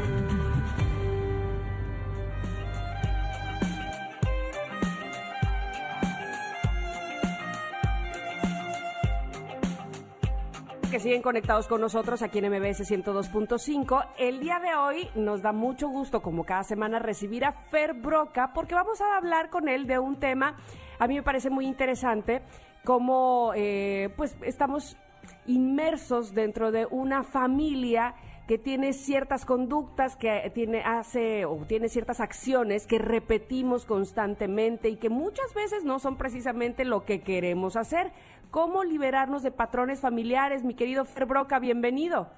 Siguen conectados con nosotros aquí en MBS 102.5. El día de hoy nos da mucho gusto, como cada semana, recibir a Fer Broca, porque vamos a hablar con él de un tema, a mí me parece muy interesante, como eh, pues estamos inmersos dentro de una familia que tiene ciertas conductas, que tiene, hace o tiene ciertas acciones que repetimos constantemente y que muchas veces no son precisamente lo que queremos hacer. ¿Cómo liberarnos de patrones familiares? Mi querido Fer Broca, bienvenido.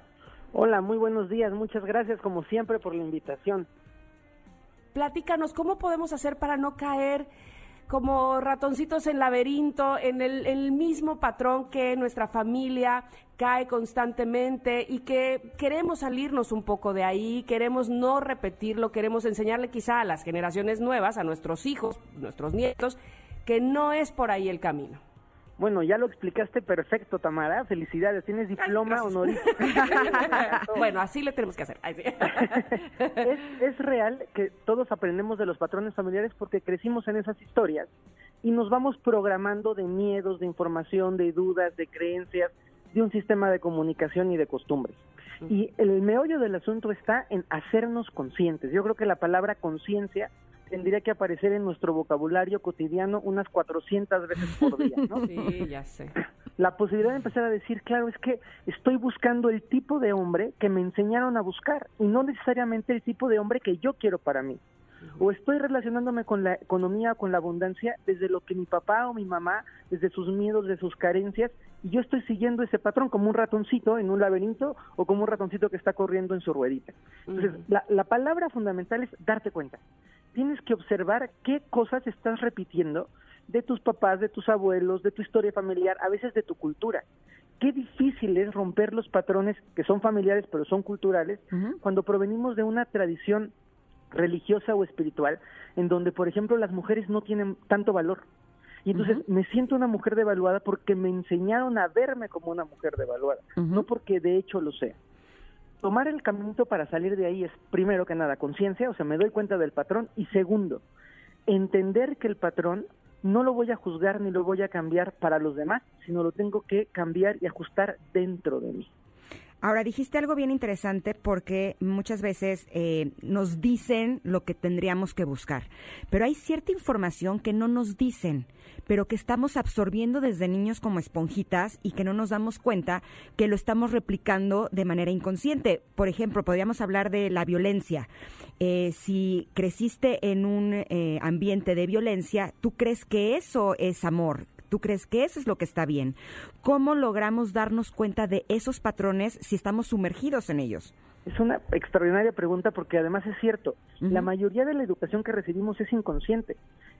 Hola, muy buenos días. Muchas gracias, como siempre, por la invitación. Platícanos, ¿cómo podemos hacer para no caer como ratoncitos en laberinto, en el, el, mismo patrón que nuestra familia cae constantemente y que queremos salirnos un poco de ahí, queremos no repetirlo, queremos enseñarle quizá a las generaciones nuevas, a nuestros hijos, nuestros nietos, que no es por ahí el camino. Bueno, ya lo explicaste perfecto, Tamara. Felicidades. Tienes diploma (laughs) honorífico. (laughs) bueno, así le tenemos que hacer. (laughs) es, es real que todos aprendemos de los patrones familiares porque crecimos en esas historias y nos vamos programando de miedos, de información, de dudas, de creencias, de un sistema de comunicación y de costumbres. Y el meollo del asunto está en hacernos conscientes. Yo creo que la palabra conciencia tendría que aparecer en nuestro vocabulario cotidiano unas 400 veces por día, ¿no? (laughs) Sí, ya sé. La posibilidad de empezar a decir, claro, es que estoy buscando el tipo de hombre que me enseñaron a buscar y no necesariamente el tipo de hombre que yo quiero para mí. O estoy relacionándome con la economía, con la abundancia, desde lo que mi papá o mi mamá, desde sus miedos, de sus carencias, y yo estoy siguiendo ese patrón como un ratoncito en un laberinto o como un ratoncito que está corriendo en su ruedita. Entonces, la, la palabra fundamental es darte cuenta tienes que observar qué cosas estás repitiendo de tus papás, de tus abuelos, de tu historia familiar, a veces de tu cultura. Qué difícil es romper los patrones que son familiares pero son culturales uh -huh. cuando provenimos de una tradición religiosa o espiritual en donde, por ejemplo, las mujeres no tienen tanto valor. Y entonces uh -huh. me siento una mujer devaluada porque me enseñaron a verme como una mujer devaluada, uh -huh. no porque de hecho lo sea tomar el caminito para salir de ahí es, primero que nada, conciencia, o sea, me doy cuenta del patrón, y segundo, entender que el patrón no lo voy a juzgar ni lo voy a cambiar para los demás, sino lo tengo que cambiar y ajustar dentro de mí. Ahora, dijiste algo bien interesante porque muchas veces eh, nos dicen lo que tendríamos que buscar, pero hay cierta información que no nos dicen, pero que estamos absorbiendo desde niños como esponjitas y que no nos damos cuenta que lo estamos replicando de manera inconsciente. Por ejemplo, podríamos hablar de la violencia. Eh, si creciste en un eh, ambiente de violencia, tú crees que eso es amor, ¿Tú crees que eso es lo que está bien? ¿Cómo logramos darnos cuenta de esos patrones si estamos sumergidos en ellos? Es una extraordinaria pregunta porque además es cierto, uh -huh. la mayoría de la educación que recibimos es inconsciente.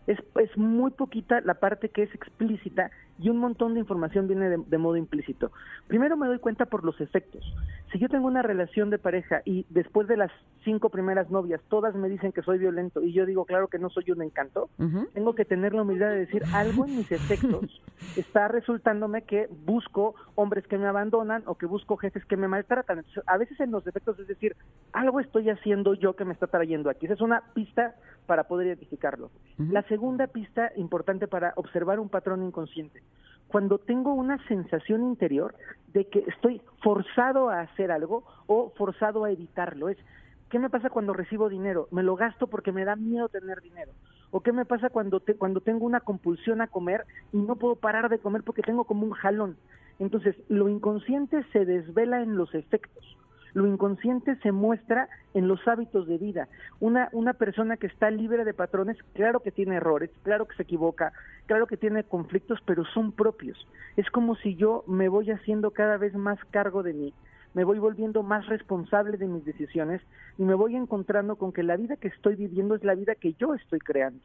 Es, es, muy poquita la parte que es explícita y un montón de información viene de, de, modo implícito. Primero me doy cuenta por los efectos. Si yo tengo una relación de pareja y después de las cinco primeras novias todas me dicen que soy violento y yo digo, claro que no soy un encanto, uh -huh. tengo que tener la humildad de decir, algo en mis efectos (laughs) está resultándome que busco hombres que me abandonan o que busco jefes que me maltratan. Entonces, a veces en los efectos es decir, algo estoy haciendo yo que me está trayendo aquí. Esa es una pista para poder identificarlo. Uh -huh. La segunda pista importante para observar un patrón inconsciente. Cuando tengo una sensación interior de que estoy forzado a hacer algo o forzado a evitarlo, es ¿Qué me pasa cuando recibo dinero? Me lo gasto porque me da miedo tener dinero. ¿O qué me pasa cuando, te, cuando tengo una compulsión a comer y no puedo parar de comer porque tengo como un jalón? Entonces, lo inconsciente se desvela en los efectos. Lo inconsciente se muestra en los hábitos de vida. Una, una persona que está libre de patrones, claro que tiene errores, claro que se equivoca, claro que tiene conflictos, pero son propios. Es como si yo me voy haciendo cada vez más cargo de mí, me voy volviendo más responsable de mis decisiones y me voy encontrando con que la vida que estoy viviendo es la vida que yo estoy creando.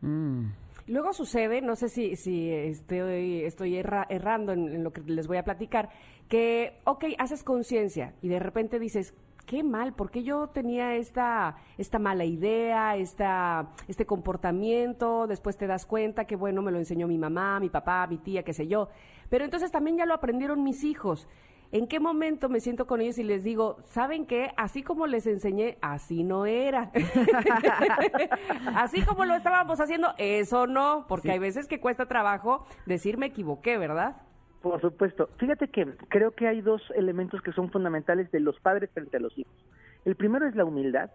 Mm. Luego sucede, no sé si, si estoy, estoy erra, errando en, en, lo que les voy a platicar, que, ok, haces conciencia y de repente dices, qué mal, porque yo tenía esta, esta mala idea, esta, este comportamiento, después te das cuenta que, bueno, me lo enseñó mi mamá, mi papá, mi tía, qué sé yo, pero entonces también ya lo aprendieron mis hijos. ¿En qué momento me siento con ellos y les digo, ¿saben qué? Así como les enseñé, así no era. (laughs) así como lo estábamos haciendo, eso no, porque hay veces que cuesta trabajo decir me equivoqué, ¿verdad? Por supuesto. Fíjate que creo que hay dos elementos que son fundamentales de los padres frente a los hijos. El primero es la humildad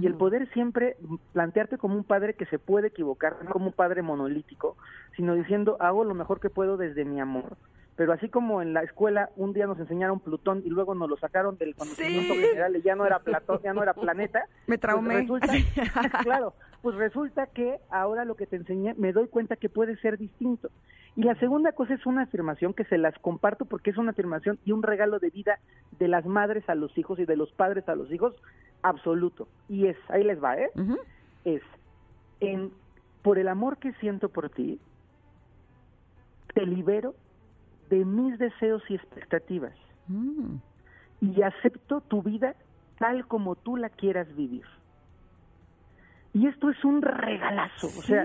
y el poder siempre plantearte como un padre que se puede equivocar, no como un padre monolítico, sino diciendo hago lo mejor que puedo desde mi amor pero así como en la escuela un día nos enseñaron Plutón y luego nos lo sacaron del conocimiento general y ya no era Platón, ya no era planeta. (laughs) Me traumé. Pues (laughs) (laughs) claro, pues resulta que ahora lo que te enseñé me doy cuenta que puede ser distinto. Y la segunda cosa es una afirmación que se las comparto porque es una afirmación y un regalo de vida de las madres a los hijos y de los padres a los hijos absoluto. Y es, ahí les va, ¿eh? Es, en, por el amor que siento por ti, te libero de mis deseos y expectativas. Mm. Y acepto tu vida tal como tú la quieras vivir. Y esto es un regalazo, o sea,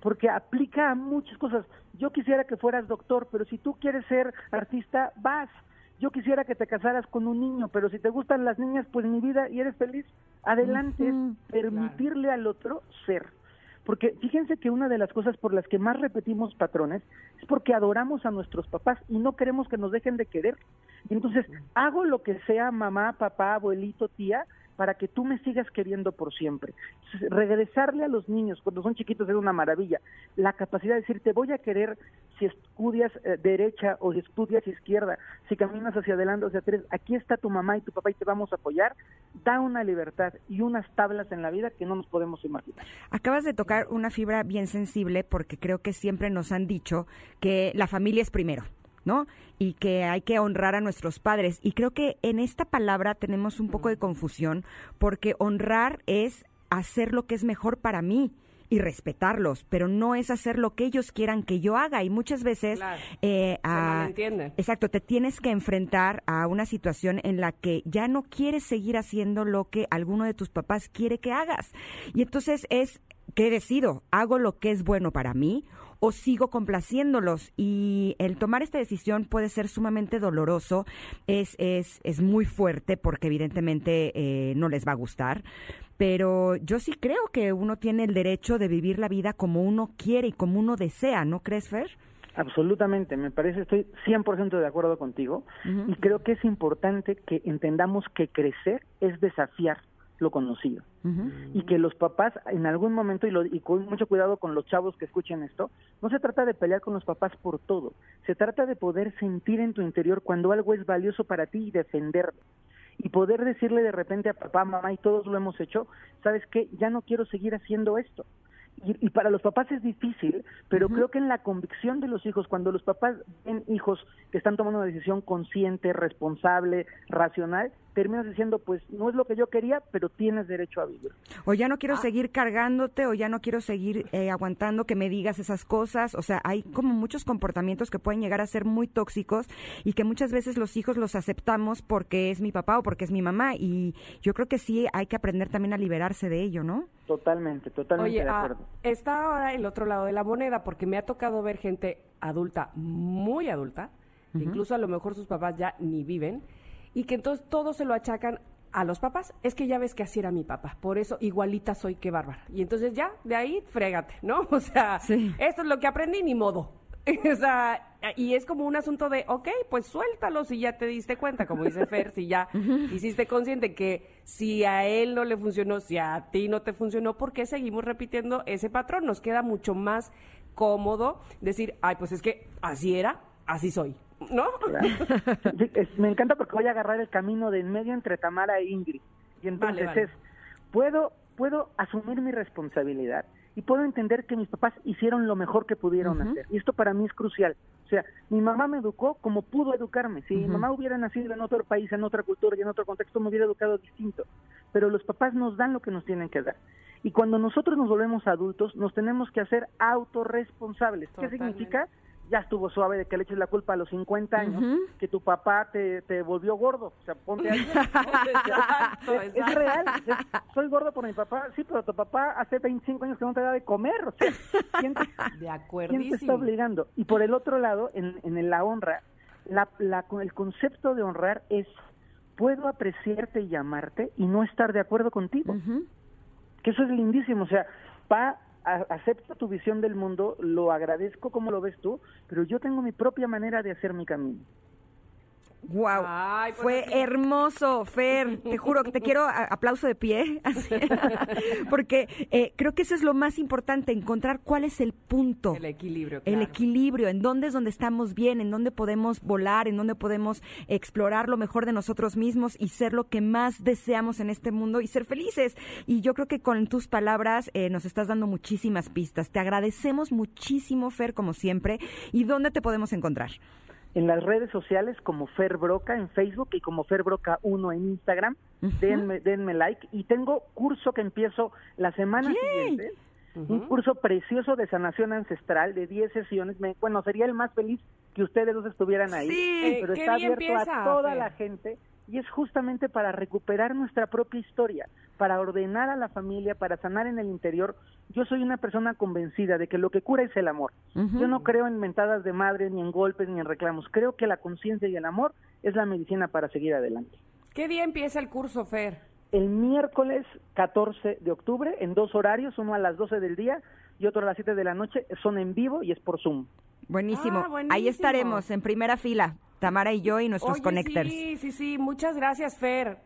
porque aplica a muchas cosas. Yo quisiera que fueras doctor, pero si tú quieres ser artista, vas. Yo quisiera que te casaras con un niño, pero si te gustan las niñas, pues mi vida y eres feliz, adelante, permitirle al otro ser. Porque fíjense que una de las cosas por las que más repetimos patrones es porque adoramos a nuestros papás y no queremos que nos dejen de querer. Y entonces hago lo que sea mamá, papá, abuelito, tía, para que tú me sigas queriendo por siempre. regresarle a los niños cuando son chiquitos es una maravilla. La capacidad de decir, te voy a querer si estudias eh, derecha o si estudias izquierda, si caminas hacia adelante o hacia atrás, aquí está tu mamá y tu papá y te vamos a apoyar, da una libertad y unas tablas en la vida que no nos podemos imaginar. Acabas de tocar una fibra bien sensible porque creo que siempre nos han dicho que la familia es primero. ¿No? Y que hay que honrar a nuestros padres. Y creo que en esta palabra tenemos un poco de confusión porque honrar es hacer lo que es mejor para mí y respetarlos, pero no es hacer lo que ellos quieran que yo haga. Y muchas veces, eh, exacto, te tienes que enfrentar a una situación en la que ya no quieres seguir haciendo lo que alguno de tus papás quiere que hagas. Y entonces es, ¿qué decido? ¿Hago lo que es bueno para mí o sigo complaciéndolos. Y el tomar esta decisión puede ser sumamente doloroso, es, es, es muy fuerte porque evidentemente eh, no les va a gustar. Pero yo sí creo que uno tiene el derecho de vivir la vida como uno quiere y como uno desea, ¿no crees, Fer? Absolutamente, me parece, estoy 100% de acuerdo contigo y creo que es importante que entendamos que crecer es desafiar lo conocido. Y que los papás en algún momento, y, lo, y con mucho cuidado con los chavos que escuchen esto, no se trata de pelear con los papás por todo, se trata de poder sentir en tu interior cuando algo es valioso para ti y defenderlo. Y poder decirle de repente a papá, mamá, y todos lo hemos hecho, ¿sabes qué? Ya no quiero seguir haciendo esto. Y, para los papás es difícil, pero creo que en la convicción de los hijos, cuando los papás ven hijos que están tomando una decisión consciente, responsable, racional, terminas diciendo, pues no es lo que yo quería, pero tienes derecho a vivir. O ya no quiero ah. seguir cargándote, o ya no quiero seguir eh, aguantando que me digas esas cosas. O sea, hay como muchos comportamientos que pueden llegar a ser muy tóxicos y que muchas veces los hijos los aceptamos porque es mi papá o porque es mi mamá. Y yo creo que sí hay que aprender también a liberarse de ello, ¿no? Totalmente, totalmente de ah, acuerdo. está ahora el otro lado de la moneda, porque me ha tocado ver gente adulta, muy adulta, incluso a lo mejor sus papás ya ni viven y que entonces todo se lo achacan a los papás. Es que ya ves que así era mi papá, por eso igualita soy que bárbara. Y entonces ya, de ahí, frégate, ¿no? (laughs) O sea, esto es lo que aprendí, ni modo. (laughs) o sea, y es como un asunto de, ok, pues suéltalo si ya te diste cuenta, como dice (laughs) Fer, si ya hiciste consciente que si a él no le funcionó, si a ti no te funcionó, ¿por qué seguimos repitiendo ese patrón? Nos queda mucho más cómodo decir, ay, pues es que así era, así soy. ¿No? me encanta porque voy a agarrar el camino de en medio entre Tamara e Ingrid. Y entonces es, puedo, puedo asumir mi responsabilidad y puedo entender que mis papás hicieron lo mejor que pudieron hacer. Y esto para mí es crucial. O sea, mi mamá me educó como pudo educarme. Si mi mamá hubiera nacido en otro país, en otra cultura y en otro contexto, me hubiera educado distinto. Pero los papás nos dan lo que nos tienen que dar. Y cuando nosotros nos volvemos adultos, nos tenemos que hacer autorresponsables. ¿Qué significa? Ya estuvo suave de que le eches la culpa a los 50 años, que tu papá te, te, volvió gordo. O sea, ponte ahí. (laughs) es, real. soy gordo por mi papá. Sí, pero tu papá hace 25 años que no te da de comer. O sea, ¿quién te, (laughs) de está obligando? Y por el otro lado, en, en la honra, la, la, el concepto de honrar es puedo apreciarte y amarte y no estar de acuerdo contigo. Que eso es lindísimo, o sea, pa, acepto tu visión del mundo, lo agradezco como lo ves tú, pero yo tengo mi propia manera de hacer mi camino. Wow, pues fue hermoso, Fer. Te juro que te quiero aplauso de pie, (laughs) porque eh, creo que eso es lo más importante, encontrar cuál es el punto. El equilibrio. El equilibrio, en dónde es donde estamos bien, en dónde podemos volar, en dónde podemos explorar lo mejor de nosotros mismos y ser lo que más deseamos en este mundo y ser felices. Y yo creo que con tus palabras eh, nos estás dando muchísimas pistas. Te agradecemos muchísimo, Fer, como siempre. ¿Y dónde te podemos encontrar? En las redes sociales como Fer Broca en Facebook y como Fer Broca 1 en Instagram. denme, denme like. Y tengo curso que empiezo la semana siguiente. Un curso precioso de sanación ancestral de 10 sesiones. Me, bueno, sería el más feliz que ustedes dos estuvieran ahí. Sí, pero está abierto a toda la gente y es justamente para recuperar nuestra propia historia, para ordenar a la familia, para sanar en el interior. Yo soy una persona convencida de que lo que cura es el amor. Yo no creo en mentadas de madre, ni en golpes, ni en reclamos. Creo que la conciencia y el amor es la medicina para seguir adelante. ¿Qué día empieza el curso, Fer? El miércoles 14 de octubre, en dos horarios, uno a las 12 del día y otro a las 7 de la noche. Son en vivo y es por Zoom. Buenísimo. Ah, Ahí estaremos en primera fila. Tamara y yo y nuestros connectors. Sí, sí, sí, muchas gracias, Fer.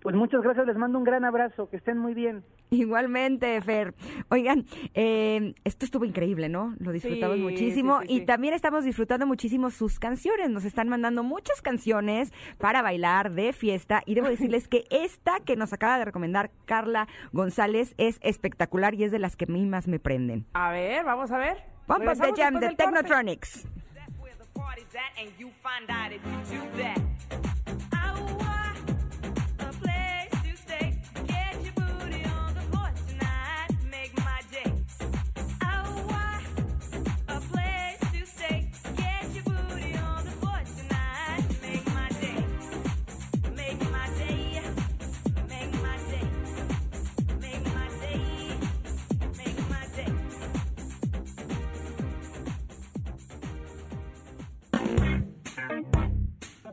Pues muchas gracias, les mando un gran abrazo, que estén muy bien. Igualmente, Fer. Oigan, eh, esto estuvo increíble, ¿no? Lo disfrutamos muchísimo y también estamos disfrutando muchísimo sus canciones. Nos están mandando muchas canciones para bailar de fiesta y debo (laughs) decirles que esta que nos acaba de recomendar Carla González es espectacular y es de las que a mí más me prenden. A ver, vamos a ver. Vamos de Jam de Technotronics.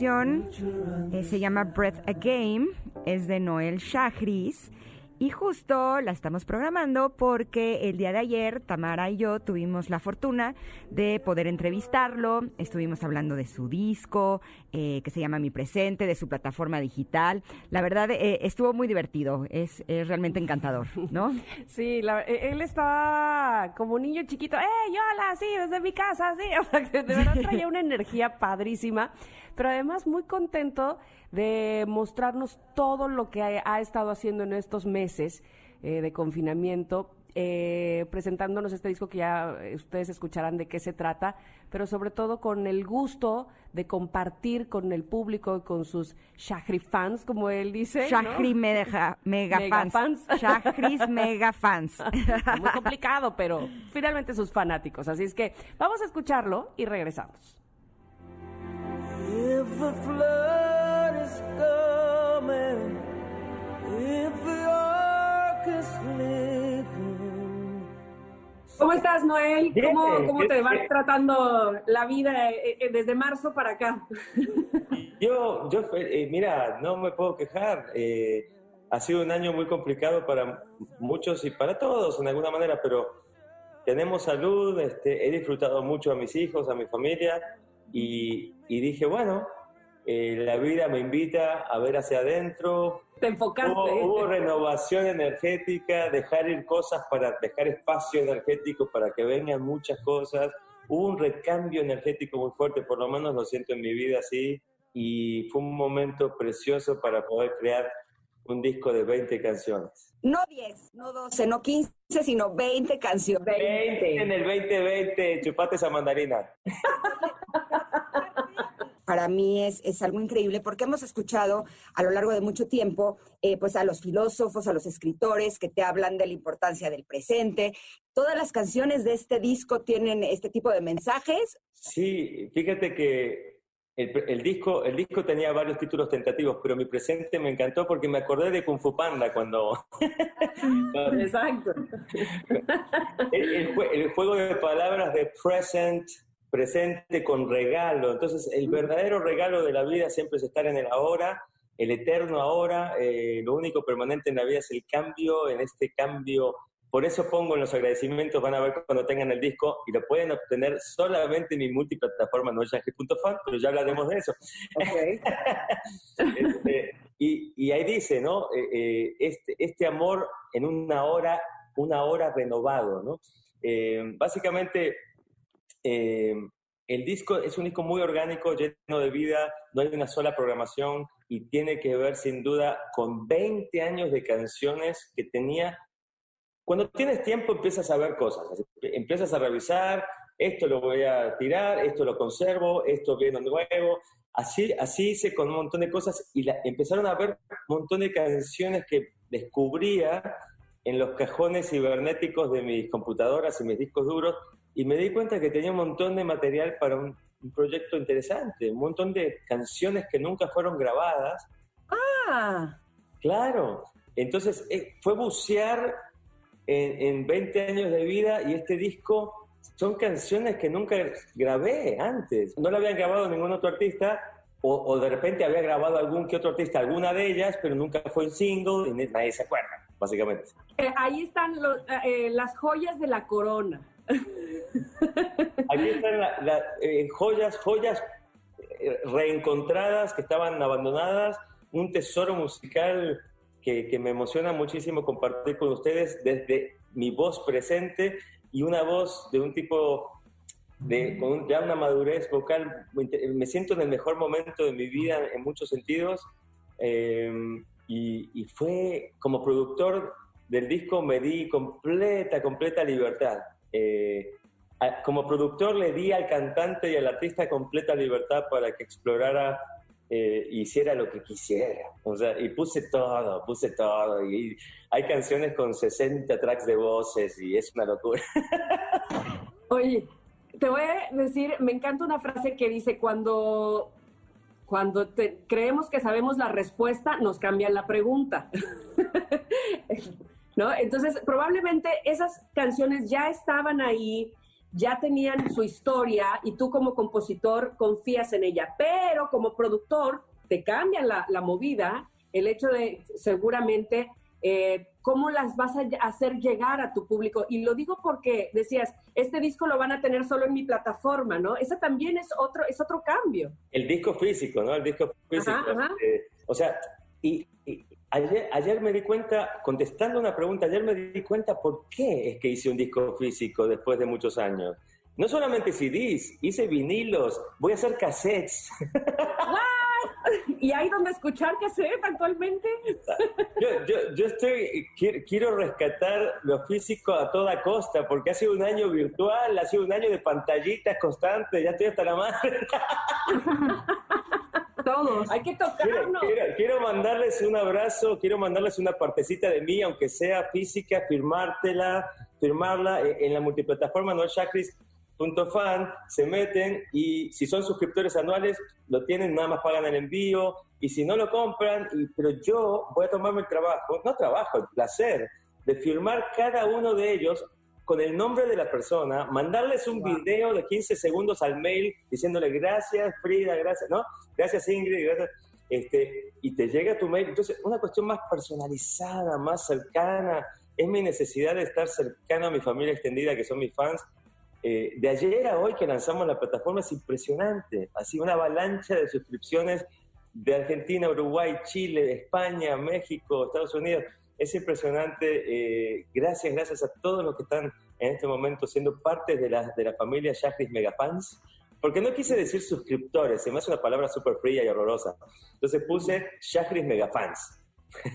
Eh, se llama Breath a Game, es de Noel Shahris y justo la estamos programando porque el día de ayer Tamara y yo tuvimos la fortuna de poder entrevistarlo. Estuvimos hablando de su disco, eh, que se llama Mi Presente, de su plataforma digital. La verdad, eh, estuvo muy divertido. Es, realmente encantador, ¿no? (laughs) Sí, e, él estaba como un niño chiquito. ¡Eh, hola! Sí, desde mi casa, sí. (laughs) De verdad traía una energía padrísima, pero además muy contento de mostrarnos todo lo que ha, estado haciendo en estos meses eh, de confinamiento, eh, presentándonos este disco que ya ustedes escucharán de qué se trata, pero sobre todo con el gusto de compartir con el público y con sus Shahri fans, como él dice. Shahri mega, mega, fans. (laughs) Shahris mega fans. Muy complicado, pero finalmente sus fanáticos. Así es que vamos a escucharlo y regresamos. ¿Cómo estás, Noel? ¿Cómo, cómo te va tratando la vida eh, eh, desde marzo para acá? (laughs) Yo, yo eh, mira, no me puedo quejar. Eh, ha sido un año muy complicado para muchos y para todos en alguna manera, pero tenemos salud, este, he disfrutado mucho a mis hijos, a mi familia y, dije, bueno, eh, la vida me invita a ver hacia adentro. Te enfocaste. Hubo, renovación energética, dejar ir cosas para dejar espacio energético para que vengan muchas cosas. Hubo un recambio energético muy fuerte, por lo menos lo siento en mi vida así, y fue un momento precioso para poder crear un disco de 20 canciones. No 10, no 12, no 15, sino 20 canciones. 20 en el 2020, chupate esa mandarina. (laughs) Para mí es, es, algo increíble porque hemos escuchado a lo largo de mucho tiempo eh, pues a los filósofos, a los escritores que te hablan de la importancia del presente. ¿Todas las canciones de este disco tienen este tipo de mensajes? Sí, fíjate que el, disco, el disco tenía varios títulos tentativos, pero mi presente me encantó porque me acordé de Kung Fu Panda cuando... (laughs) Exacto. El, el, juego de palabras de present, presente con regalo. Entonces, el verdadero regalo de la vida siempre es estar en el ahora, el eterno ahora. Eh, lo único permanente en la vida es el cambio, en este cambio por eso pongo en los agradecimientos, van a ver cuando tengan el disco y lo pueden obtener solamente en mi multiplataforma noelyange.fan, pero ya hablaremos de eso. (laughs) Este, y, ahí dice, ¿no? Eh, eh, este, este amor en una hora, una hora renovado, ¿no? Eh, básicamente, el disco es un disco muy orgánico, lleno de vida, no hay una sola programación y tiene que ver sin duda con 20 años de canciones que tenía cuando tienes tiempo empiezas a ver cosas, empiezas a revisar, esto lo voy a tirar, esto lo conservo, esto viene nuevo, así, así hice con un montón de cosas y empezaron a ver un montón de canciones que descubría en los cajones cibernéticos de mis computadoras y mis discos duros y me di cuenta que tenía un montón de material para un, un proyecto interesante, un montón de canciones que nunca fueron grabadas. Ah. Claro. Entonces eh, fue bucear en, 20 años de vida y este disco son canciones que nunca grabé antes. No la habían grabado ningún otro artista o, de repente había grabado algún que otro artista alguna de ellas, pero nunca fue en single y nadie se acuerda, básicamente. Eh, ahí están eh, las joyas de la corona. Aquí están las eh, joyas, joyas reencontradas que estaban abandonadas, un tesoro musical que, me emociona muchísimo compartir con ustedes desde mi voz presente y una voz de un tipo de, con ya una madurez vocal. Me siento en el mejor momento de mi vida en muchos sentidos. Eh, y, fue como productor del disco me di completa, completa libertad. Eh, como productor le di al cantante y al artista completa libertad para que explorara eh, hiciera lo que quisiera. O sea, y puse todo, puse todo. Y hay canciones con 60 tracks de voces y es una locura. (laughs) Oye, te voy a decir, me encanta una frase que dice, cuando, cuando creemos que sabemos la respuesta, nos cambian la pregunta. (laughs) ¿No? Entonces, probablemente esas canciones ya estaban ahí, ya tenían su historia y tú como compositor confías en ella, pero como productor te cambian la, movida, el hecho de seguramente eh, cómo las vas a hacer llegar a tu público. Y lo digo porque decías, este disco lo van a tener solo en mi plataforma, ¿no? Ese también es otro, es otro cambio. El disco físico, ¿no? El disco físico. Eh, o sea, y, Ayer, me di cuenta, contestando una pregunta, ayer me di cuenta por qué es que hice un disco físico después de muchos años. No solamente CDs, hice vinilos, voy a hacer cassettes. ¿Y hay donde escuchar cassette actualmente? (laughs) Yo, estoy, quiero, rescatar lo físico a toda costa, porque ha sido un año virtual, ha sido un año de pantallitas constantes, ya estoy hasta la madre. (laughs) todos. Hay que tocarnos. Quiero, mandarles un abrazo, quiero mandarles una partecita de mí, aunque sea física, firmártela, firmarla eh, en la multiplataforma noelchakris.fan, se meten y si son suscriptores anuales, lo tienen, nada más pagan el envío, y si no lo compran, y, pero yo voy a tomarme el trabajo, no trabajo, el placer de firmar cada uno de ellos con el nombre de la persona, mandarles un video de 15 segundos al mail diciéndole gracias Frida, gracias, ¿no? Gracias Ingrid, gracias. Este, y te llega tu mail. Entonces, una cuestión más personalizada, más cercana, es mi necesidad de estar cercano a mi familia extendida, que son mis fans. Eh, de ayer a hoy que lanzamos la plataforma es impresionante, así una avalancha de suscripciones de Argentina, Uruguay, Chile, España, México, Estados Unidos es impresionante. Eh, gracias, gracias a todos los que están en este momento siendo parte de la, de la familia Yajris Megafans. Porque no quise decir suscriptores, se me hace una palabra súper fría y horrorosa. Entonces puse Yajris Megafans.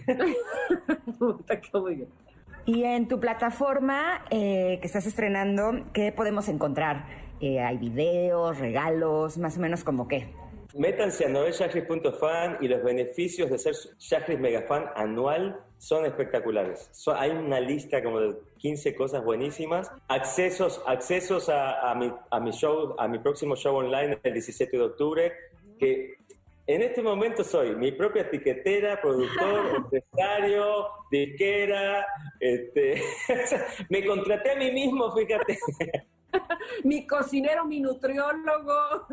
(laughs) y en tu plataforma eh, que estás estrenando, ¿qué podemos encontrar? Eh, ¿Hay videos, regalos, más o menos como qué? Métanse a novelshagris.fan y los beneficios de ser Yajris Megafan anual son espectaculares. hay una lista como de 15 cosas buenísimas. Accesos, accesos a, mi, a mi show, a mi próximo show online el 17 de octubre, que en este momento soy mi propia etiquetera, productor, (laughs) empresario, disquera. Este, (laughs) me contraté a mí mismo, fíjate. (laughs) mi cocinero, mi nutriólogo.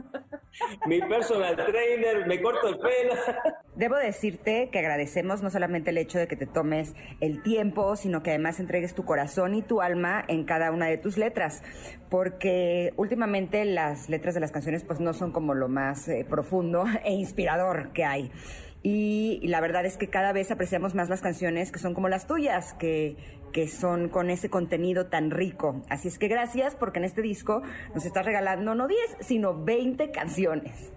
mi personal trainer, me corto el pelo. Debo decirte que agradecemos no solamente el hecho de que te tomes el tiempo, sino que además entregues tu corazón y tu alma en cada una de tus letras, porque últimamente las letras de las canciones pues no son como lo más eh, profundo (laughs) e inspirador que hay. Y, la verdad es que cada vez apreciamos más las canciones que son como las tuyas, que, que son con ese contenido tan rico. Así es que gracias porque en este disco nos estás regalando no 10, sino 20 canciones.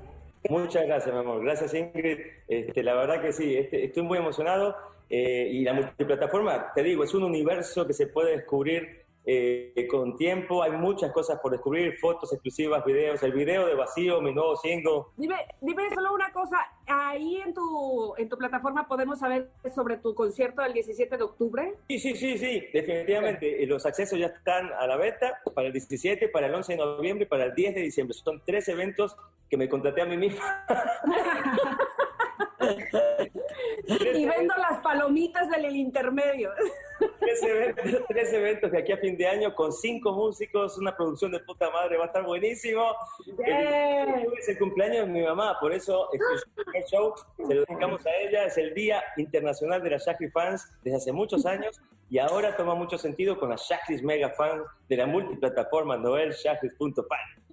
Muchas gracias, mi amor. Gracias, Ingrid. Este, la verdad que sí, este, estoy muy emocionado. Eh, y la multiplataforma, te digo, es un universo que se puede descubrir eh, con tiempo. Hay muchas cosas por descubrir, fotos exclusivas, videos. El video de Vacío, mi nuevo single. Dime, dime solo una cosa. Ahí en tu, en tu plataforma podemos saber sobre tu concierto del 17 de octubre. Sí, sí, sí, sí, definitivamente. Los accesos ya están a la venta para el 17, para el 11 de noviembre y para el 10 de diciembre. Son tres eventos que me contraté a mí mismo. (laughs) y vendo las palomitas del intermedio. (laughs) Tres eventos, de aquí a fin de año con cinco músicos, una producción de puta madre, va a estar buenísimo. Es el cumpleaños de mi mamá, por eso este show se lo dedicamos a ella. Es el Día Internacional de las Shakri Fans desde hace muchos años y ahora toma mucho sentido con las Shakris Mega Fans de la multiplataforma noelshakris.fan.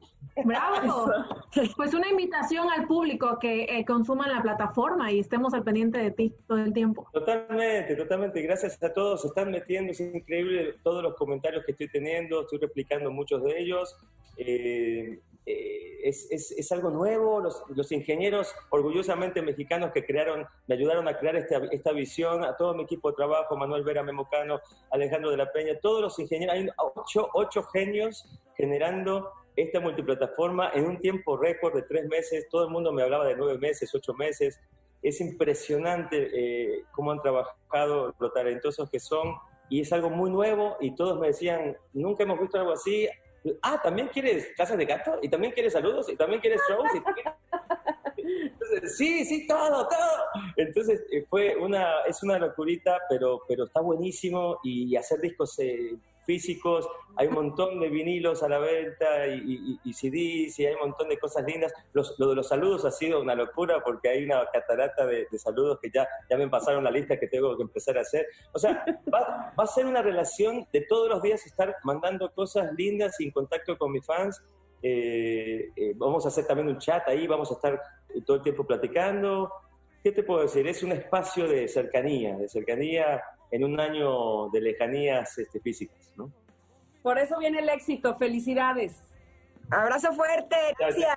Bravo. (laughs) Pues una invitación al público que eh, consuman la plataforma y estemos al pendiente de ti todo el tiempo. Totalmente, totalmente. Gracias a todos. Se están metiendo, es increíble todos los comentarios que estoy teniendo. Estoy replicando muchos de ellos. Eh, eh, es, es, es, algo nuevo. Los, los, ingenieros orgullosamente mexicanos que crearon, me ayudaron a crear esta, esta visión, a todo mi equipo de trabajo, Manuel Vera Memocano, Alejandro de la Peña, todos los ingenieros, hay ocho, ocho genios generando esta multiplataforma en un tiempo récord de tres meses, todo el mundo me hablaba de nueve meses, ocho meses, es impresionante eh, cómo han trabajado lo talentosos que son y es algo muy nuevo y todos me decían, nunca hemos visto algo así. Ah, ¿también quieres casas de gato? ¿Y también quieres saludos? ¿Y también quieres shows? sí, sí, todo, todo. Entonces eh, fue una, es una locurita, pero, pero está buenísimo y, hacer discos eh, físicos, hay un montón de vinilos a la venta y, y, CDs y hay un montón de cosas lindas. Los, lo de los saludos ha sido una locura porque hay una catarata de, saludos que ya, ya me pasaron la lista que tengo que empezar a hacer. O sea, va, va a ser una relación de todos los días estar mandando cosas lindas y en contacto con mis fans. Eh, eh, vamos a hacer también un chat ahí, vamos a estar todo el tiempo platicando. ¿Qué te puedo decir? Es un espacio de cercanía, de cercanía en un año de lejanías este, físicas, ¿no? Por eso viene el éxito. Felicidades. Abrazo fuerte. Gracias.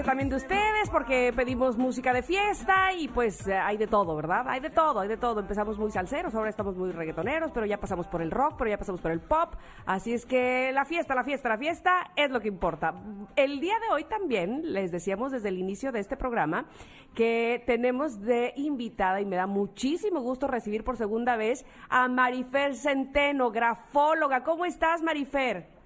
también de ustedes, porque pedimos música de fiesta y pues eh, hay de todo, ¿verdad? Hay de todo, hay de todo. Empezamos muy salseros, ahora estamos muy reggaetoneros, pero ya pasamos por el rock, pero ya pasamos por el pop. Así es que la fiesta, la fiesta, la fiesta es lo que importa. El día de hoy también, les decíamos desde el inicio de este programa, que tenemos de invitada y me da muchísimo gusto recibir por segunda vez a Marifer Centeno, grafóloga. ¿Cómo estás, Marifer?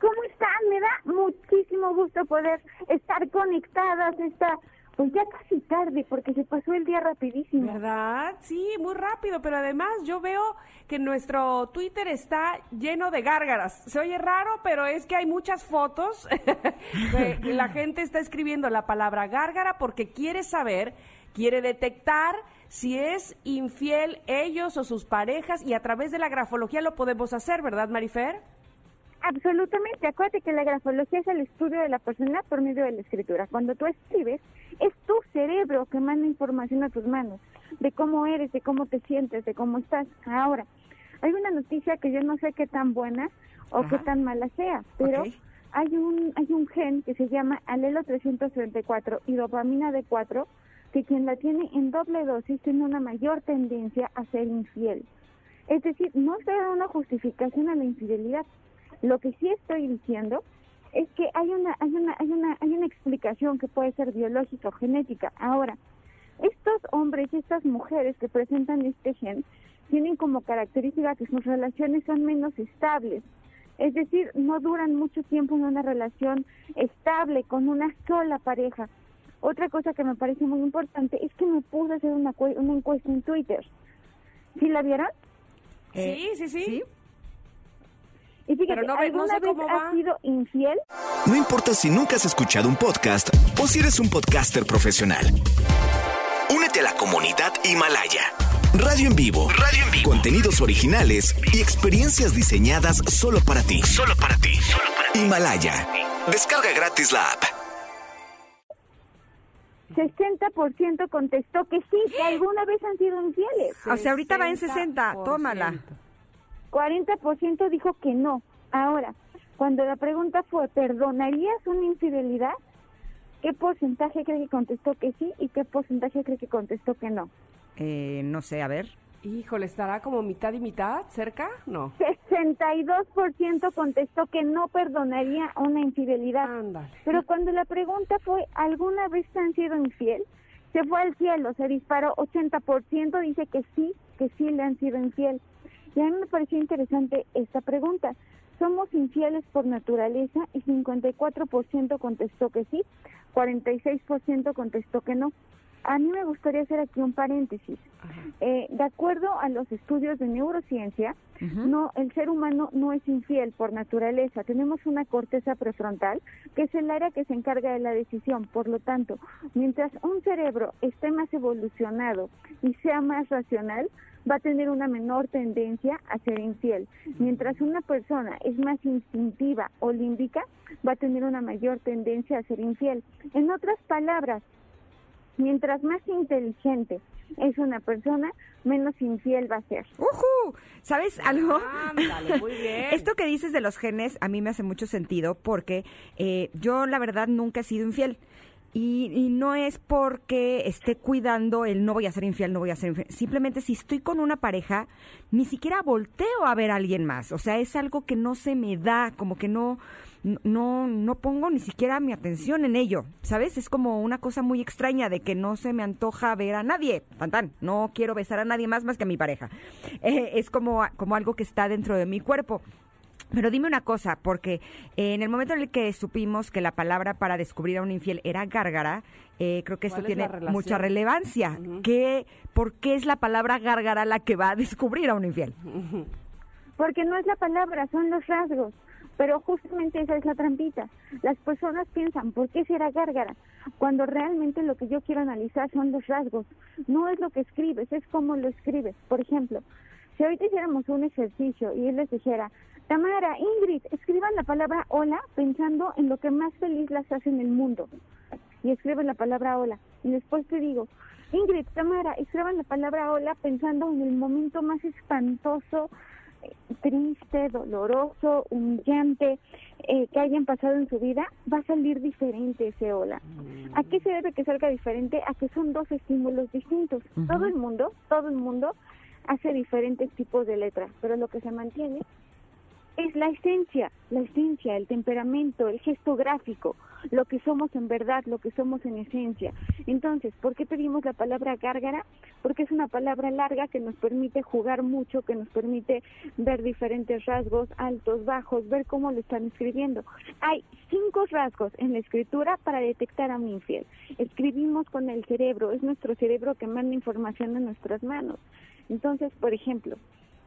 ¿Cómo están? Me da muchísimo gusto poder estar conectadas esta pues ya casi tarde porque se pasó el día rapidísimo. ¿Verdad? Sí, muy rápido, pero además yo veo que nuestro Twitter está lleno de gárgaras. Se oye raro, pero es que hay muchas fotos. (laughs) la gente está escribiendo la palabra gárgara porque quiere saber, quiere detectar si es infiel ellos o sus parejas y a través de la grafología lo podemos hacer, ¿verdad, Marifer? Absolutamente. Acuérdate que la grafología es el estudio de la persona por medio de la escritura. Cuando tú escribes, es tu cerebro que manda información a tus manos de cómo eres, de cómo te sientes, de cómo estás. Ahora, hay una noticia que yo no sé qué tan buena o qué tan mala sea, pero hay un hay un gen que se llama alelo 334 y dopamina D4 que quien la tiene en doble dosis tiene una mayor tendencia a ser infiel. Es decir, no se da una justificación a la infidelidad, lo que sí estoy diciendo es que hay una, hay una, hay una, hay una explicación que puede ser biológica o genética. Ahora, estos hombres y estas mujeres que presentan este gen tienen como característica que sus relaciones son menos estables. Es decir, no duran mucho tiempo en una relación estable con una sola pareja. Otra cosa que me parece muy importante es que me pude hacer una, una encuesta en Twitter. ¿Sí la vieron? sí, sí, sí. Y fíjate, no, ¿alguna vez has sido infiel? No importa si nunca has escuchado un podcast o si eres un podcaster profesional. Únete a la comunidad Himalaya. Radio en vivo. Radio en vivo. Contenidos originales y experiencias diseñadas solo para ti. Solo para ti. Solo para ti. Himalaya. Descarga gratis la app. 60% contestó que sí, que alguna vez han sido infieles. O sea, ahorita va en 60, tómala. 40% dijo que no. Ahora, cuando la pregunta fue, ¿perdonarías una infidelidad? ¿Qué porcentaje cree que contestó que sí y qué porcentaje cree que contestó que no? Eh, no sé, a ver. Híjole, ¿estará como mitad y mitad cerca? No. 62% contestó que no perdonaría una infidelidad. Ándale. Pero cuando la pregunta fue, ¿alguna vez te han sido infiel? Se fue al cielo, se disparó 80%, dice que sí, que sí le han sido infiel. Y a mí me pareció interesante esta pregunta. ¿Somos infieles por naturaleza? Y 54% contestó que sí, 46% contestó que no. A mí me gustaría hacer aquí un paréntesis. Eh, de acuerdo a los estudios de neurociencia, no, el ser humano no es infiel por naturaleza. Tenemos una corteza prefrontal que es el área que se encarga de la decisión. Por lo tanto, mientras un cerebro esté más evolucionado y sea más racional, va a tener una menor tendencia a ser infiel. Mientras una persona es más instintiva o límbica, va a tener una mayor tendencia a ser infiel. En otras palabras, mientras más inteligente es una persona, menos infiel va a ser. ¡Ujú! ¿Sabes algo? muy bien. (laughs) Esto que dices de los genes a mí me hace mucho sentido porque eh, yo la verdad nunca he sido infiel. Y, no es porque esté cuidando el no voy a ser infiel, no voy a ser infiel. Simplemente si estoy con una pareja, ni siquiera volteo a ver a alguien más. O sea, es algo que no se me da, como que no, no, no pongo ni siquiera mi atención en ello. ¿Sabes? Es como una cosa muy extraña de que no se me antoja ver a nadie. Tan, tan. No quiero besar a nadie más más que a mi pareja. Eh, es como, como algo que está dentro de mi cuerpo. Pero dime una cosa, porque eh, en el momento en el que supimos que la palabra para descubrir a un infiel era gárgara, eh, creo que esto tiene mucha relevancia. ¿Por qué es la palabra gárgara la que va a descubrir a un infiel? Porque no es la palabra, son los rasgos. Pero justamente esa es la trampita. Las personas piensan, ¿por qué será gárgara? Cuando realmente lo que yo quiero analizar son los rasgos. No es lo que escribes, es cómo lo escribes. Por ejemplo, si ahorita hiciéramos un ejercicio y él les dijera, Tamara, Ingrid, escriban la palabra hola pensando en lo que más feliz las hace en el mundo. Y escriben la palabra hola. Y después te digo, Ingrid, Tamara, escriban la palabra hola pensando en el momento más espantoso, eh, triste, doloroso, humillante, eh, que hayan pasado en su vida, va a salir diferente ese hola. ¿A qué se debe que salga diferente? A que son dos estímulos distintos. Todo el mundo, todo el mundo hace diferentes tipos de letras, pero lo que se mantiene es la esencia, la esencia, el temperamento, el gesto gráfico, lo que somos en verdad, lo que somos en esencia. Entonces, ¿por qué pedimos la palabra gárgara? Porque es una palabra larga que nos permite jugar mucho, que nos permite ver diferentes rasgos, altos, bajos, ver cómo lo están escribiendo. Hay cinco rasgos en la escritura para detectar a un infiel. Escribimos con el cerebro, es nuestro cerebro que manda información a nuestras manos. Entonces, por ejemplo,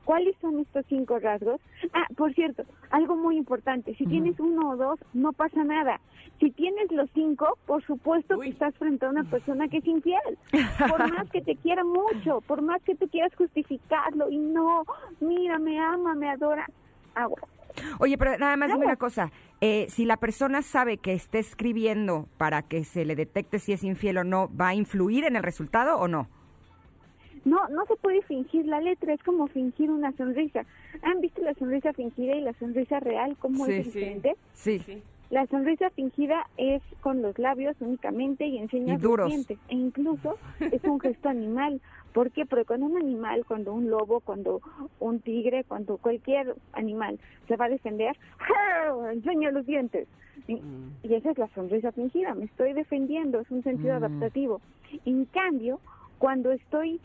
¿Cuáles son estos cinco rasgos? Ah, por cierto, algo muy importante, si tienes uno o dos, no pasa nada. Si tienes los cinco, por supuesto que estás frente a una persona que es infiel. (laughs) Por más que te quiera mucho, por más que tú quieras justificarlo y no, mira, me ama, me adora, agua. Oye, pero nada más dime una cosa. Eh, si la persona sabe que está escribiendo para que se le detecte si es infiel o no, ¿va a influir en el resultado o no? No, no se puede fingir la letra, es como fingir una sonrisa. ¿Han visto la sonrisa fingida y la sonrisa real? ¿Cómo es diferente? Sí. sí. La sonrisa fingida es con los labios únicamente y enseña los dientes. E incluso es un gesto animal. ¿Por qué? Porque cuando un animal, cuando un lobo, cuando un tigre, cuando cualquier animal se va a defender, enseña los dientes. Y, mm. y, esa es la sonrisa fingida. Me estoy defendiendo, es un sentido mm. adaptativo. En cambio, cuando estoy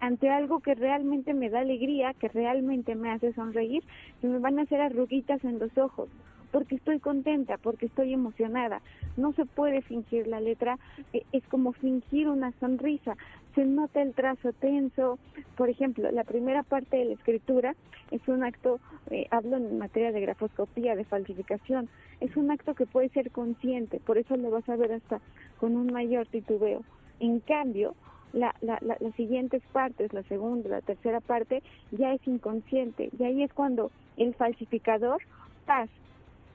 ante algo que realmente me da alegría, que realmente me hace sonreír, se me van a hacer arruguitas en los ojos, porque estoy contenta, porque estoy emocionada. No se puede fingir la letra, e, es como fingir una sonrisa. Se nota el trazo tenso. Por ejemplo, la primera parte de la escritura es un acto, eh, hablo en materia de grafoscopía, de falsificación, es un acto que puede ser consciente, por eso lo vas a ver hasta con un mayor titubeo. En cambio, la, la, las siguientes partes, la segunda, la tercera parte, ya es inconsciente. Y ahí es cuando el falsificador, paz,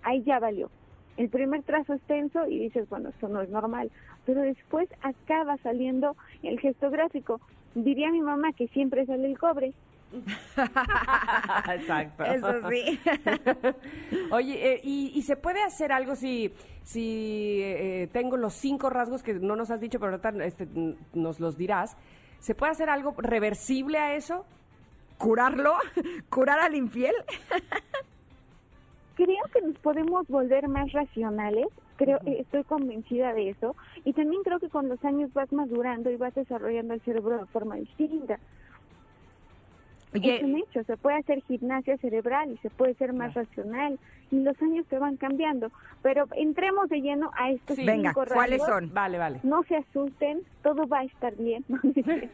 ahí ya valió. El primer trazo es tenso y dices, bueno, esto no es normal. Pero después acaba saliendo el gesto gráfico. Diría mi mamá que siempre sale el cobre. (laughs) Exacto. Eso sí. (laughs) Oye, eh, y, se puede hacer algo si, si eh, tengo los cinco rasgos que no nos has dicho, pero ahorita este, nos los dirás? ¿Se puede hacer algo reversible a eso? ¿Curarlo? (laughs) ¿Curar al infiel? Creo que nos podemos volver más racionales creo estoy convencida de eso y también creo que con los años vas madurando y vas desarrollando el cerebro de forma distinta es un hecho, se puede hacer gimnasia cerebral y se puede ser más racional y los años se van cambiando, pero entremos de lleno a estos sí. Venga, ¿cuáles son? Vale, vale. No se asusten, todo va a estar bien. (laughs)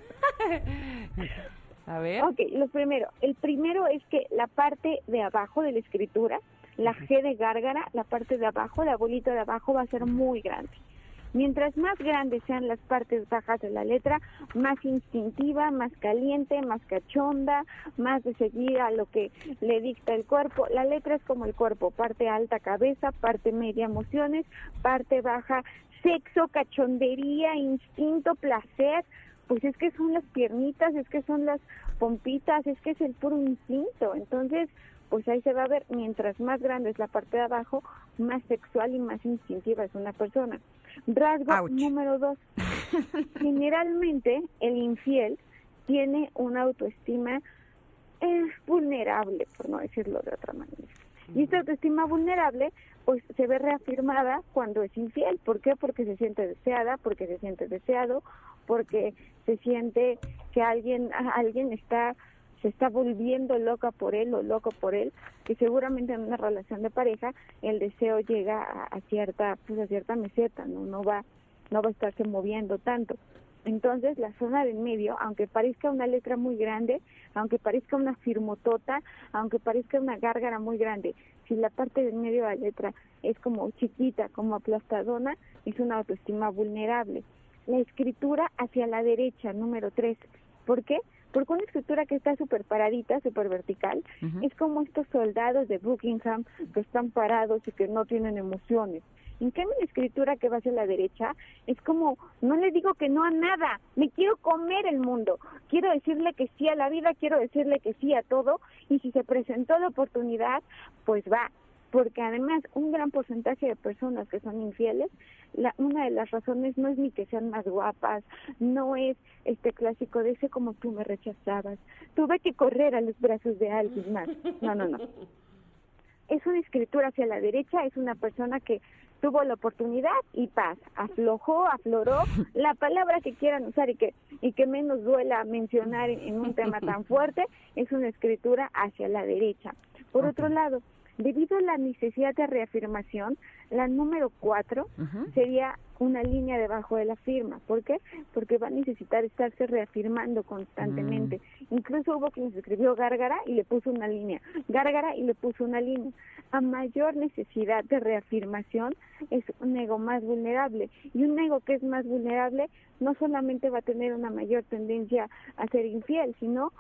a ver. Ok, lo primero, el primero es que la parte de abajo de la escritura, la G de gárgara, la parte de abajo, la bolita de abajo va a ser muy grande. Mientras más grandes sean las partes bajas de la letra, más instintiva, más caliente, más cachonda, más de seguir a lo que le dicta el cuerpo. La letra es como el cuerpo, parte alta cabeza, parte media emociones, parte baja sexo, cachondería, instinto, placer. Pues es que son las piernitas, es que son las pompitas, es que es el puro instinto. Entonces, pues ahí se va a ver, mientras más grande es la parte de abajo, más sexual y más instintiva es una persona. Rasgo número dos. (laughs) Generalmente el infiel tiene una autoestima eh, vulnerable, por no decirlo de otra manera. Y esta autoestima vulnerable pues se ve reafirmada cuando es infiel. ¿Por qué? Porque se siente deseada, porque se siente deseado, porque se siente que alguien, alguien está se está volviendo loca por él o loco por él, que seguramente en una relación de pareja el deseo llega a, cierta pues a cierta meseta, no no va no va a estarse moviendo tanto. Entonces, la zona del medio, aunque parezca una letra muy grande, aunque parezca una firmotota, aunque parezca una gárgara muy grande, si la parte del medio de la letra es como chiquita, como aplastadona, es una autoestima vulnerable. La escritura hacia la derecha, número 3. ¿Por qué? Porque una escritura que está súper paradita, súper vertical, es como estos soldados de Buckingham que están parados y que no tienen emociones. En cambio, la escritura que va hacia la derecha es como, no le digo que no a nada, me quiero comer el mundo, quiero decirle que sí a la vida, quiero decirle que sí a todo, y si se presentó la oportunidad, pues va. Porque además un gran porcentaje de personas que son infieles, la, una de las razones no es ni que sean más guapas, no es este clásico de ese como tú me rechazabas, tuve que correr a los brazos de alguien más, no, no, no. (laughs) Es una escritura hacia la derecha, es una persona que tuvo la oportunidad y paz, aflojó, afloró, (laughs) la palabra que quieran usar y que, y que menos duela mencionar en, un tema tan fuerte, es una escritura hacia la derecha. Por otro lado, Debido a la necesidad de reafirmación, la número cuatro sería una línea debajo de la firma. ¿Por qué? Porque va a necesitar estarse reafirmando constantemente. Mm. Incluso hubo quien escribió gárgara y le puso una línea, gárgara y le puso una línea. A mayor necesidad de reafirmación es un ego más vulnerable. Y un ego que es más vulnerable no solamente va a tener una mayor tendencia a ser infiel, sino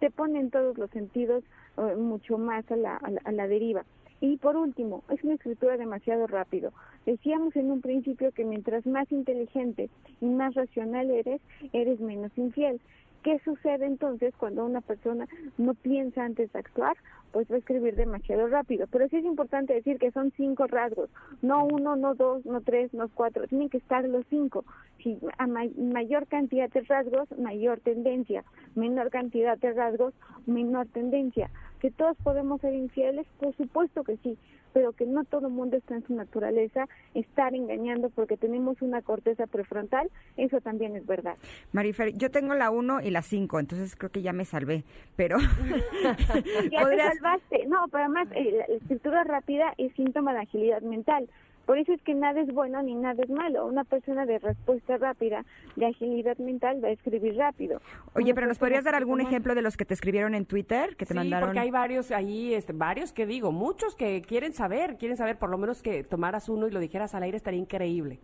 te pone en todos los sentidos eh, mucho más a la, a la, deriva. Y por último, es una escritura demasiado rápido. Decíamos en un principio que mientras más inteligente y más racional eres, eres menos infiel. ¿Qué sucede entonces cuando una persona no piensa antes de actuar? Pues va a escribir demasiado rápido. Pero sí es importante decir que son cinco rasgos, no uno, no dos, no tres, no cuatro, tienen que estar los cinco. Si a mayor cantidad de rasgos, mayor tendencia, menor cantidad de rasgos, menor tendencia. ¿Que todos podemos ser infieles? Por supuesto que sí, pero que no todo el mundo está en su naturaleza estar engañando porque tenemos una corteza prefrontal, eso también es verdad. Marifer, yo tengo la 1 y la 5, entonces creo que ya me salvé, pero... (laughs) ya te salvaste, no, pero además eh, la escritura rápida es síntoma de agilidad mental. Por eso es que nada es bueno ni nada es malo. Una persona de respuesta rápida, de agilidad mental, va a escribir rápido. Oye, pero ¿nos podrías dar algún ejemplo de los que te escribieron en Twitter, que te sí, porque hay varios ahí, este, varios que digo, muchos que quieren saber, quieren saber, por lo menos que tomaras uno y lo dijeras al aire estaría increíble.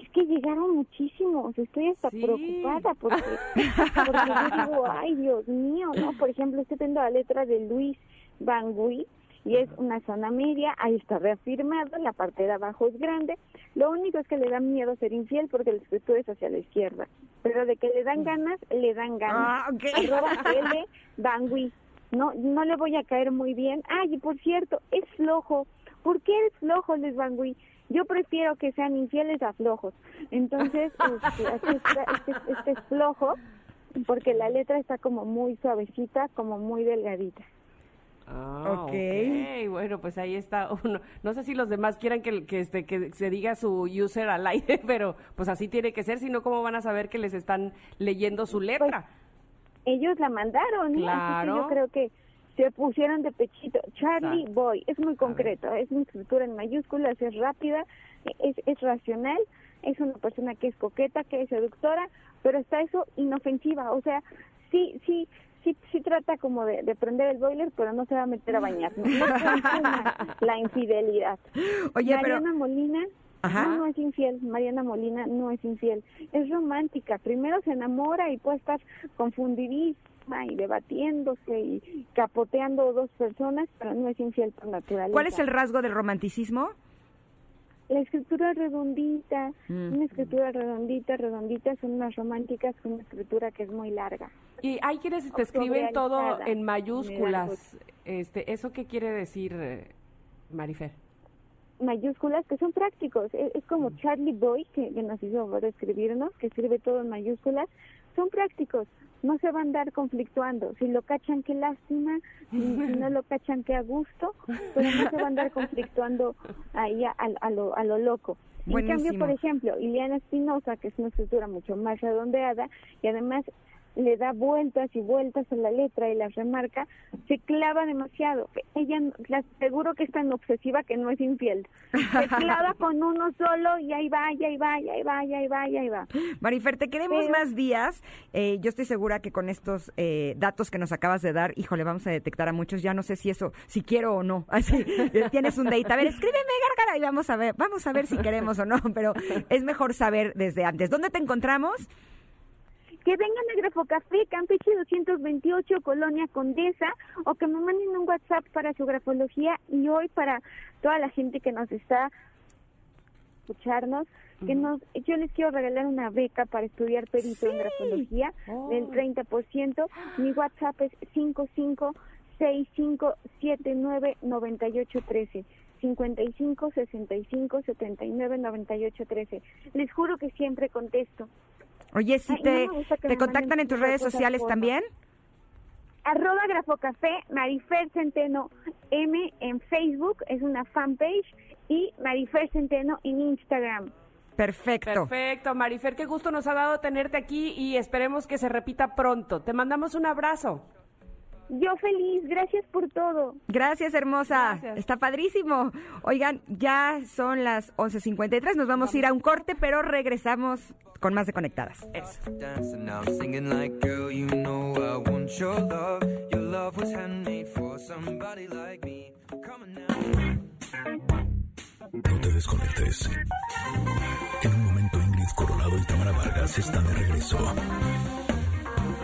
Es que llegaron muchísimos, estoy hasta preocupada porque, (laughs) porque yo digo, ay Dios mío, ¿no? Por ejemplo, estoy viendo la letra de Luis Van Gogh y es una zona media, ahí está reafirmado, la parte de abajo es grande, lo único es que le da miedo ser infiel porque el escritura es hacia la izquierda, pero de que le dan ganas, le dan ganas. Ah, okay. (laughs) Bangui. No, no le voy a caer muy bien. Ay, y por cierto, es flojo. ¿Por qué es flojo, Les Bangui? Yo prefiero que sean infieles a flojos. Entonces, (laughs) este, este, este, este es flojo porque la letra está como muy suavecita, como muy delgadita. Ah, okay. ok. Bueno, pues ahí está uno. No sé si los demás quieran que, que, este, que se diga su user al aire, (laughs) pero pues así tiene que ser, si no, ¿cómo van a saber que les están leyendo su letra? Pues, ellos la mandaron, claro. yo creo que se pusieron de pechito. Charlie Boy, es muy concreto, es una escritura en mayúsculas, es rápida, es, es racional, es una persona que es coqueta, que es seductora, pero está eso inofensiva, o sea, sí, sí, sí, sí trata como de, prender el boiler, pero no se va a meter a bañar. No, la infidelidad. Oye, Mariana Molina No, es infiel. Mariana Molina no es infiel. Es romántica. Primero se enamora y puede estar confundidísima y debatiéndose y capoteando dos personas, pero no es infiel por naturaleza. ¿Cuál es el rasgo del romanticismo? La escritura redondita, mm. una escritura redondita, redondita, son unas románticas con una escritura que es muy larga. Y hay quienes te escriben todo en mayúsculas. Este, ¿Eso qué quiere decir, eh, Marifer? Mayúsculas que son prácticos. Es, como Charlie Boy, que, nos hizo escribirnos, que escribe todo en mayúsculas. Son prácticos no se va a andar conflictuando. Si lo cachan, qué lástima. Si, no lo cachan, qué a gusto. Pero no se va a andar conflictuando ahí a, a, lo, a lo loco. En cambio, por ejemplo, Ileana Espinosa, que es una escritura mucho más redondeada y además le da vueltas y vueltas a la letra y las remarca, se clava demasiado. Ella, la aseguro que es tan obsesiva que no es infiel. Se (laughs) clava con uno solo y ahí va, y ahí va, y ahí va, y ahí va, y ahí va. Marifer, te queremos más días. Eh, yo estoy segura que con estos eh, datos que nos acabas de dar, híjole, vamos a detectar a muchos. Ya no sé si eso, si quiero o no. (laughs) Así, eh, tienes un date. A ver, escríbeme, Gárgara, y vamos a ver, vamos a ver si queremos o no. Pero es mejor saber desde antes. ¿Dónde te encontramos? Que vengan a Grafocafé, Campeche 228, Colonia Condesa, o que me manden un WhatsApp para su grafología y hoy para toda la gente que nos está escucharnos, que nos, yo les quiero regalar una beca para estudiar perito en grafología del 30%. Mi WhatsApp es 55 6579 9813. 55 65 79 98 13. Les juro que siempre contesto. Oye, si te, te contactan en tus redes sociales también. Arroba Grafocafé, Marifer Centeno M en Facebook, es una fanpage, y Marifer Centeno en Instagram. Perfecto. Perfecto, Marifer, qué gusto nos ha dado tenerte aquí y esperemos que se repita pronto. Te mandamos un abrazo. Yo feliz, gracias por todo. Gracias, hermosa. Está padrísimo. Oigan, ya son las 11.53, nos vamos a ir a un corte, pero regresamos con más de Conectadas. Eso. No te desconectes. En un momento Ingrid Coronado y Tamara Vargas están de regreso.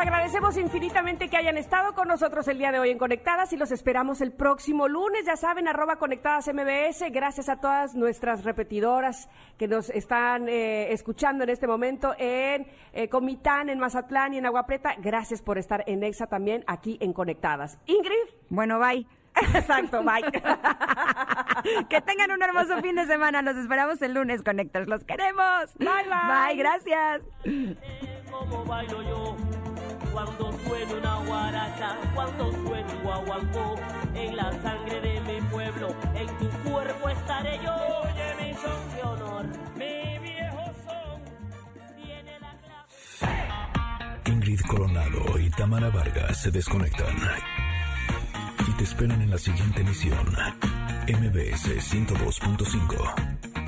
Agradecemos infinitamente que hayan estado con nosotros el día de hoy en Conectadas y los esperamos el próximo lunes. Ya saben, arroba Conectadas MBS. Gracias a todas nuestras repetidoras que nos están eh, escuchando en este momento en eh, Comitán, en Mazatlán y en Agua Preta. Gracias por estar en EXA también aquí en Conectadas. Ingrid. Bueno, bye. (laughs) Exacto, bye. (laughs) que tengan un hermoso fin de semana. Los esperamos el lunes, Conectados. Los queremos. Bye, bye. Bye, gracias cuando suene una guaracha, cuando suene un guaguancó, en la sangre de mi pueblo, en tu cuerpo estaré yo. Oye mi son de honor, mi viejo son, tiene la clave. Ingrid Coronado y Tamara Vargas se desconectan y te esperan en la siguiente emisión, MBS 102.5.